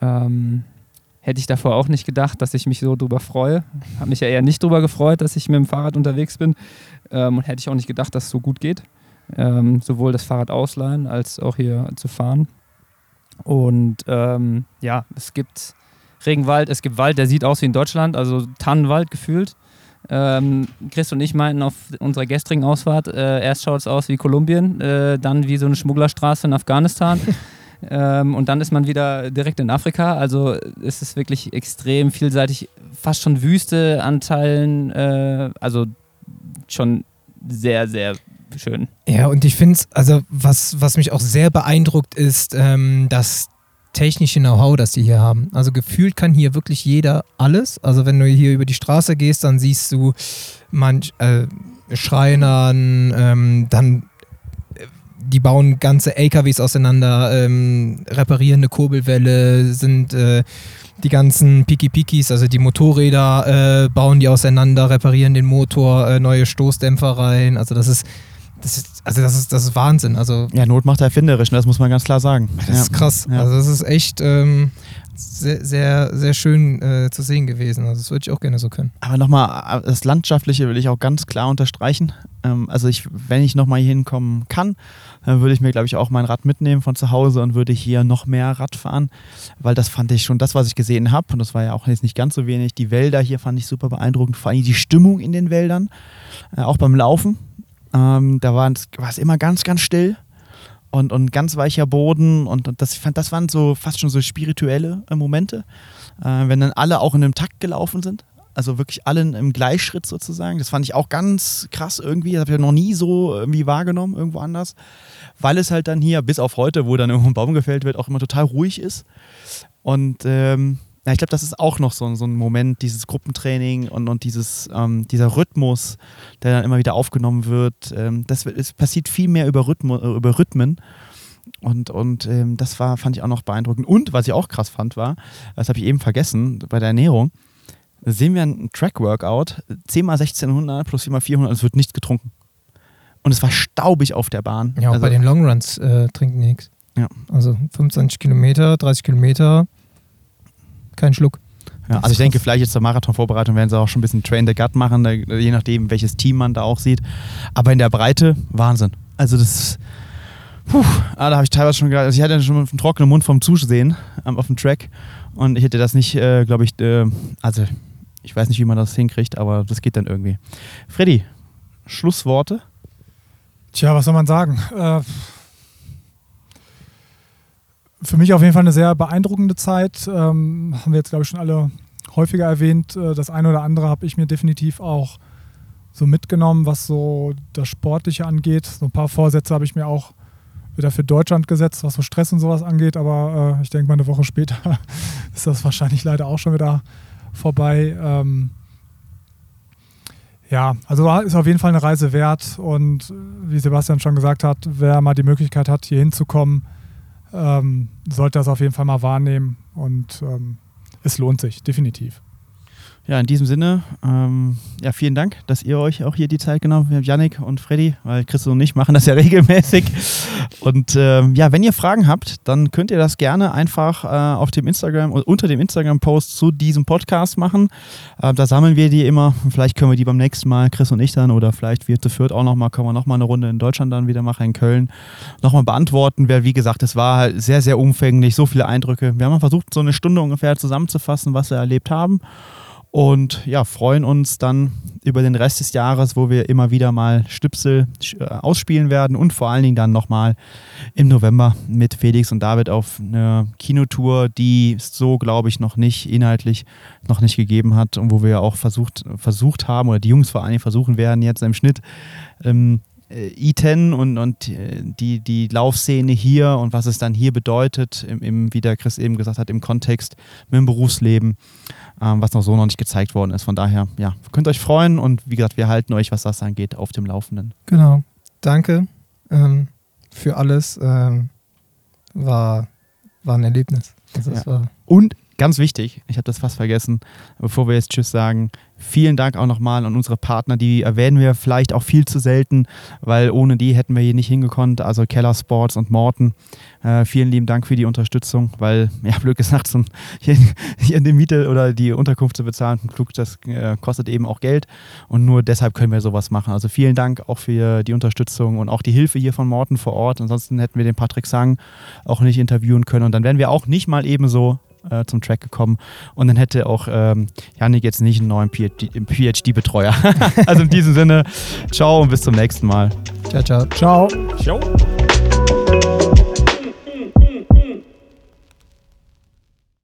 Ähm, hätte ich davor auch nicht gedacht, dass ich mich so drüber freue. Habe mich ja eher nicht drüber gefreut, dass ich mit dem Fahrrad unterwegs bin. Ähm, und hätte ich auch nicht gedacht, dass es so gut geht. Ähm, sowohl das Fahrrad ausleihen als auch hier zu fahren. Und ähm, ja, es gibt Regenwald, es gibt Wald, der sieht aus wie in Deutschland, also Tannenwald gefühlt. Ähm, Chris und ich meinten auf unserer gestrigen Ausfahrt, äh, erst schaut es aus wie Kolumbien, äh, dann wie so eine Schmugglerstraße in Afghanistan. ähm, und dann ist man wieder direkt in Afrika. Also es ist wirklich extrem vielseitig, fast schon Wüste an Teilen, äh, also schon sehr, sehr schön. Ja, und ich finde es, also was, was mich auch sehr beeindruckt ist, ähm, dass technische Know-how, das die hier haben. Also gefühlt kann hier wirklich jeder alles. Also wenn du hier über die Straße gehst, dann siehst du manch äh, Schreinern, ähm, dann äh, die bauen ganze LKWs auseinander, ähm, reparieren eine Kurbelwelle, sind äh, die ganzen Piki-Pikis, also die Motorräder, äh, bauen die auseinander, reparieren den Motor, äh, neue Stoßdämpfer rein. Also das ist das ist, also das ist, das ist Wahnsinn. Also, ja, Not macht erfinderisch, ne? das muss man ganz klar sagen. Das ja. ist krass. Ja. Also das ist echt ähm, sehr, sehr, sehr schön äh, zu sehen gewesen. Also das würde ich auch gerne so können. Aber nochmal, das Landschaftliche will ich auch ganz klar unterstreichen. Ähm, also ich, wenn ich nochmal hier hinkommen kann, dann würde ich mir, glaube ich, auch mein Rad mitnehmen von zu Hause und würde hier noch mehr Rad fahren, weil das fand ich schon das, was ich gesehen habe. Und das war ja auch jetzt nicht ganz so wenig. Die Wälder hier fand ich super beeindruckend, vor allem die Stimmung in den Wäldern, äh, auch beim Laufen ähm, da war es immer ganz, ganz still und, und ganz weicher Boden und, das, ich fand, das waren so fast schon so spirituelle äh, Momente, äh, wenn dann alle auch in einem Takt gelaufen sind. Also wirklich alle im Gleichschritt sozusagen. Das fand ich auch ganz krass irgendwie. Das habe ich noch nie so irgendwie wahrgenommen, irgendwo anders. Weil es halt dann hier, bis auf heute, wo dann irgendwo ein Baum gefällt wird, auch immer total ruhig ist. Und ähm, ja, ich glaube, das ist auch noch so, so ein Moment, dieses Gruppentraining und, und dieses, ähm, dieser Rhythmus, der dann immer wieder aufgenommen wird. Ähm, das, es passiert viel mehr über, Rhythmo, äh, über Rhythmen. Und, und ähm, das war, fand ich auch noch beeindruckend. Und was ich auch krass fand, war, das habe ich eben vergessen, bei der Ernährung, sehen wir ein Track-Workout, 10 x 1600 plus 4 x 400, es wird nichts getrunken. Und es war staubig auf der Bahn. Ja, auch also, bei den Longruns äh, trinken nichts. Ja. Also 25 Kilometer, 30 Kilometer, kein Schluck. Ja, also ich denke, vielleicht jetzt zur Marathonvorbereitung werden sie auch schon ein bisschen Train the Gut machen, je nachdem, welches Team man da auch sieht. Aber in der Breite, Wahnsinn. Also das, puh, ah, da habe ich teilweise schon gedacht, also ich hatte schon einen trockenen Mund vom Zusehen ähm, auf dem Track und ich hätte das nicht, äh, glaube ich, äh, also ich weiß nicht, wie man das hinkriegt, aber das geht dann irgendwie. Freddy, Schlussworte? Tja, was soll man sagen? Äh, für mich auf jeden Fall eine sehr beeindruckende Zeit. Ähm, haben wir jetzt, glaube ich, schon alle häufiger erwähnt. Äh, das eine oder andere habe ich mir definitiv auch so mitgenommen, was so das Sportliche angeht. So ein paar Vorsätze habe ich mir auch wieder für Deutschland gesetzt, was so Stress und sowas angeht. Aber äh, ich denke mal, eine Woche später ist das wahrscheinlich leider auch schon wieder vorbei. Ähm, ja, also ist auf jeden Fall eine Reise wert. Und wie Sebastian schon gesagt hat, wer mal die Möglichkeit hat, hier hinzukommen, ähm, sollte das auf jeden Fall mal wahrnehmen und ähm, es lohnt sich, definitiv. Ja, in diesem Sinne, ähm, ja, vielen Dank, dass ihr euch auch hier die Zeit genommen habt, Yannick und Freddy, weil Christoph und ich machen das ja regelmäßig. Und ähm, ja, wenn ihr Fragen habt, dann könnt ihr das gerne einfach äh, auf dem Instagram oder unter dem Instagram-Post zu diesem Podcast machen. Äh, da sammeln wir die immer. Vielleicht können wir die beim nächsten Mal, Chris und ich dann, oder vielleicht wir zu Fürth auch nochmal, können wir nochmal eine Runde in Deutschland dann wieder machen, in Köln, nochmal beantworten. Weil, wie gesagt, es war halt sehr, sehr umfänglich, so viele Eindrücke. Wir haben versucht, so eine Stunde ungefähr zusammenzufassen, was wir erlebt haben. Und ja, freuen uns dann über den Rest des Jahres, wo wir immer wieder mal Stüpsel äh, ausspielen werden und vor allen Dingen dann nochmal im November mit Felix und David auf eine Kinotour, die es so, glaube ich, noch nicht inhaltlich noch nicht gegeben hat und wo wir auch versucht, versucht haben oder die Jungs vor allen Dingen versuchen werden, jetzt im Schnitt ähm, E10 und, und äh, die, die Laufszene hier und was es dann hier bedeutet, im, im, wie der Chris eben gesagt hat, im Kontext mit dem Berufsleben, ähm, was noch so noch nicht gezeigt worden ist. Von daher, ja, könnt euch freuen und wie gesagt, wir halten euch, was das angeht, auf dem Laufenden. Genau. Danke ähm, für alles. Ähm, war, war ein Erlebnis. Also ja. und ganz wichtig, ich habe das fast vergessen, bevor wir jetzt Tschüss sagen, Vielen Dank auch nochmal an unsere Partner, die erwähnen wir vielleicht auch viel zu selten, weil ohne die hätten wir hier nicht hingekonnt. Also Keller Sports und Morten. Äh, vielen lieben Dank für die Unterstützung, weil, ja, blöd gesagt, so hier, hier die Miete oder die Unterkunft zu bezahlen, Flug, das äh, kostet eben auch Geld und nur deshalb können wir sowas machen. Also vielen Dank auch für die Unterstützung und auch die Hilfe hier von Morten vor Ort. Ansonsten hätten wir den Patrick Sang auch nicht interviewen können und dann wären wir auch nicht mal ebenso äh, zum Track gekommen. Und dann hätte auch ähm, Janik jetzt nicht einen neuen PhD-Betreuer. also in diesem Sinne, ciao und bis zum nächsten Mal. Ciao, ciao. Ciao. Ciao.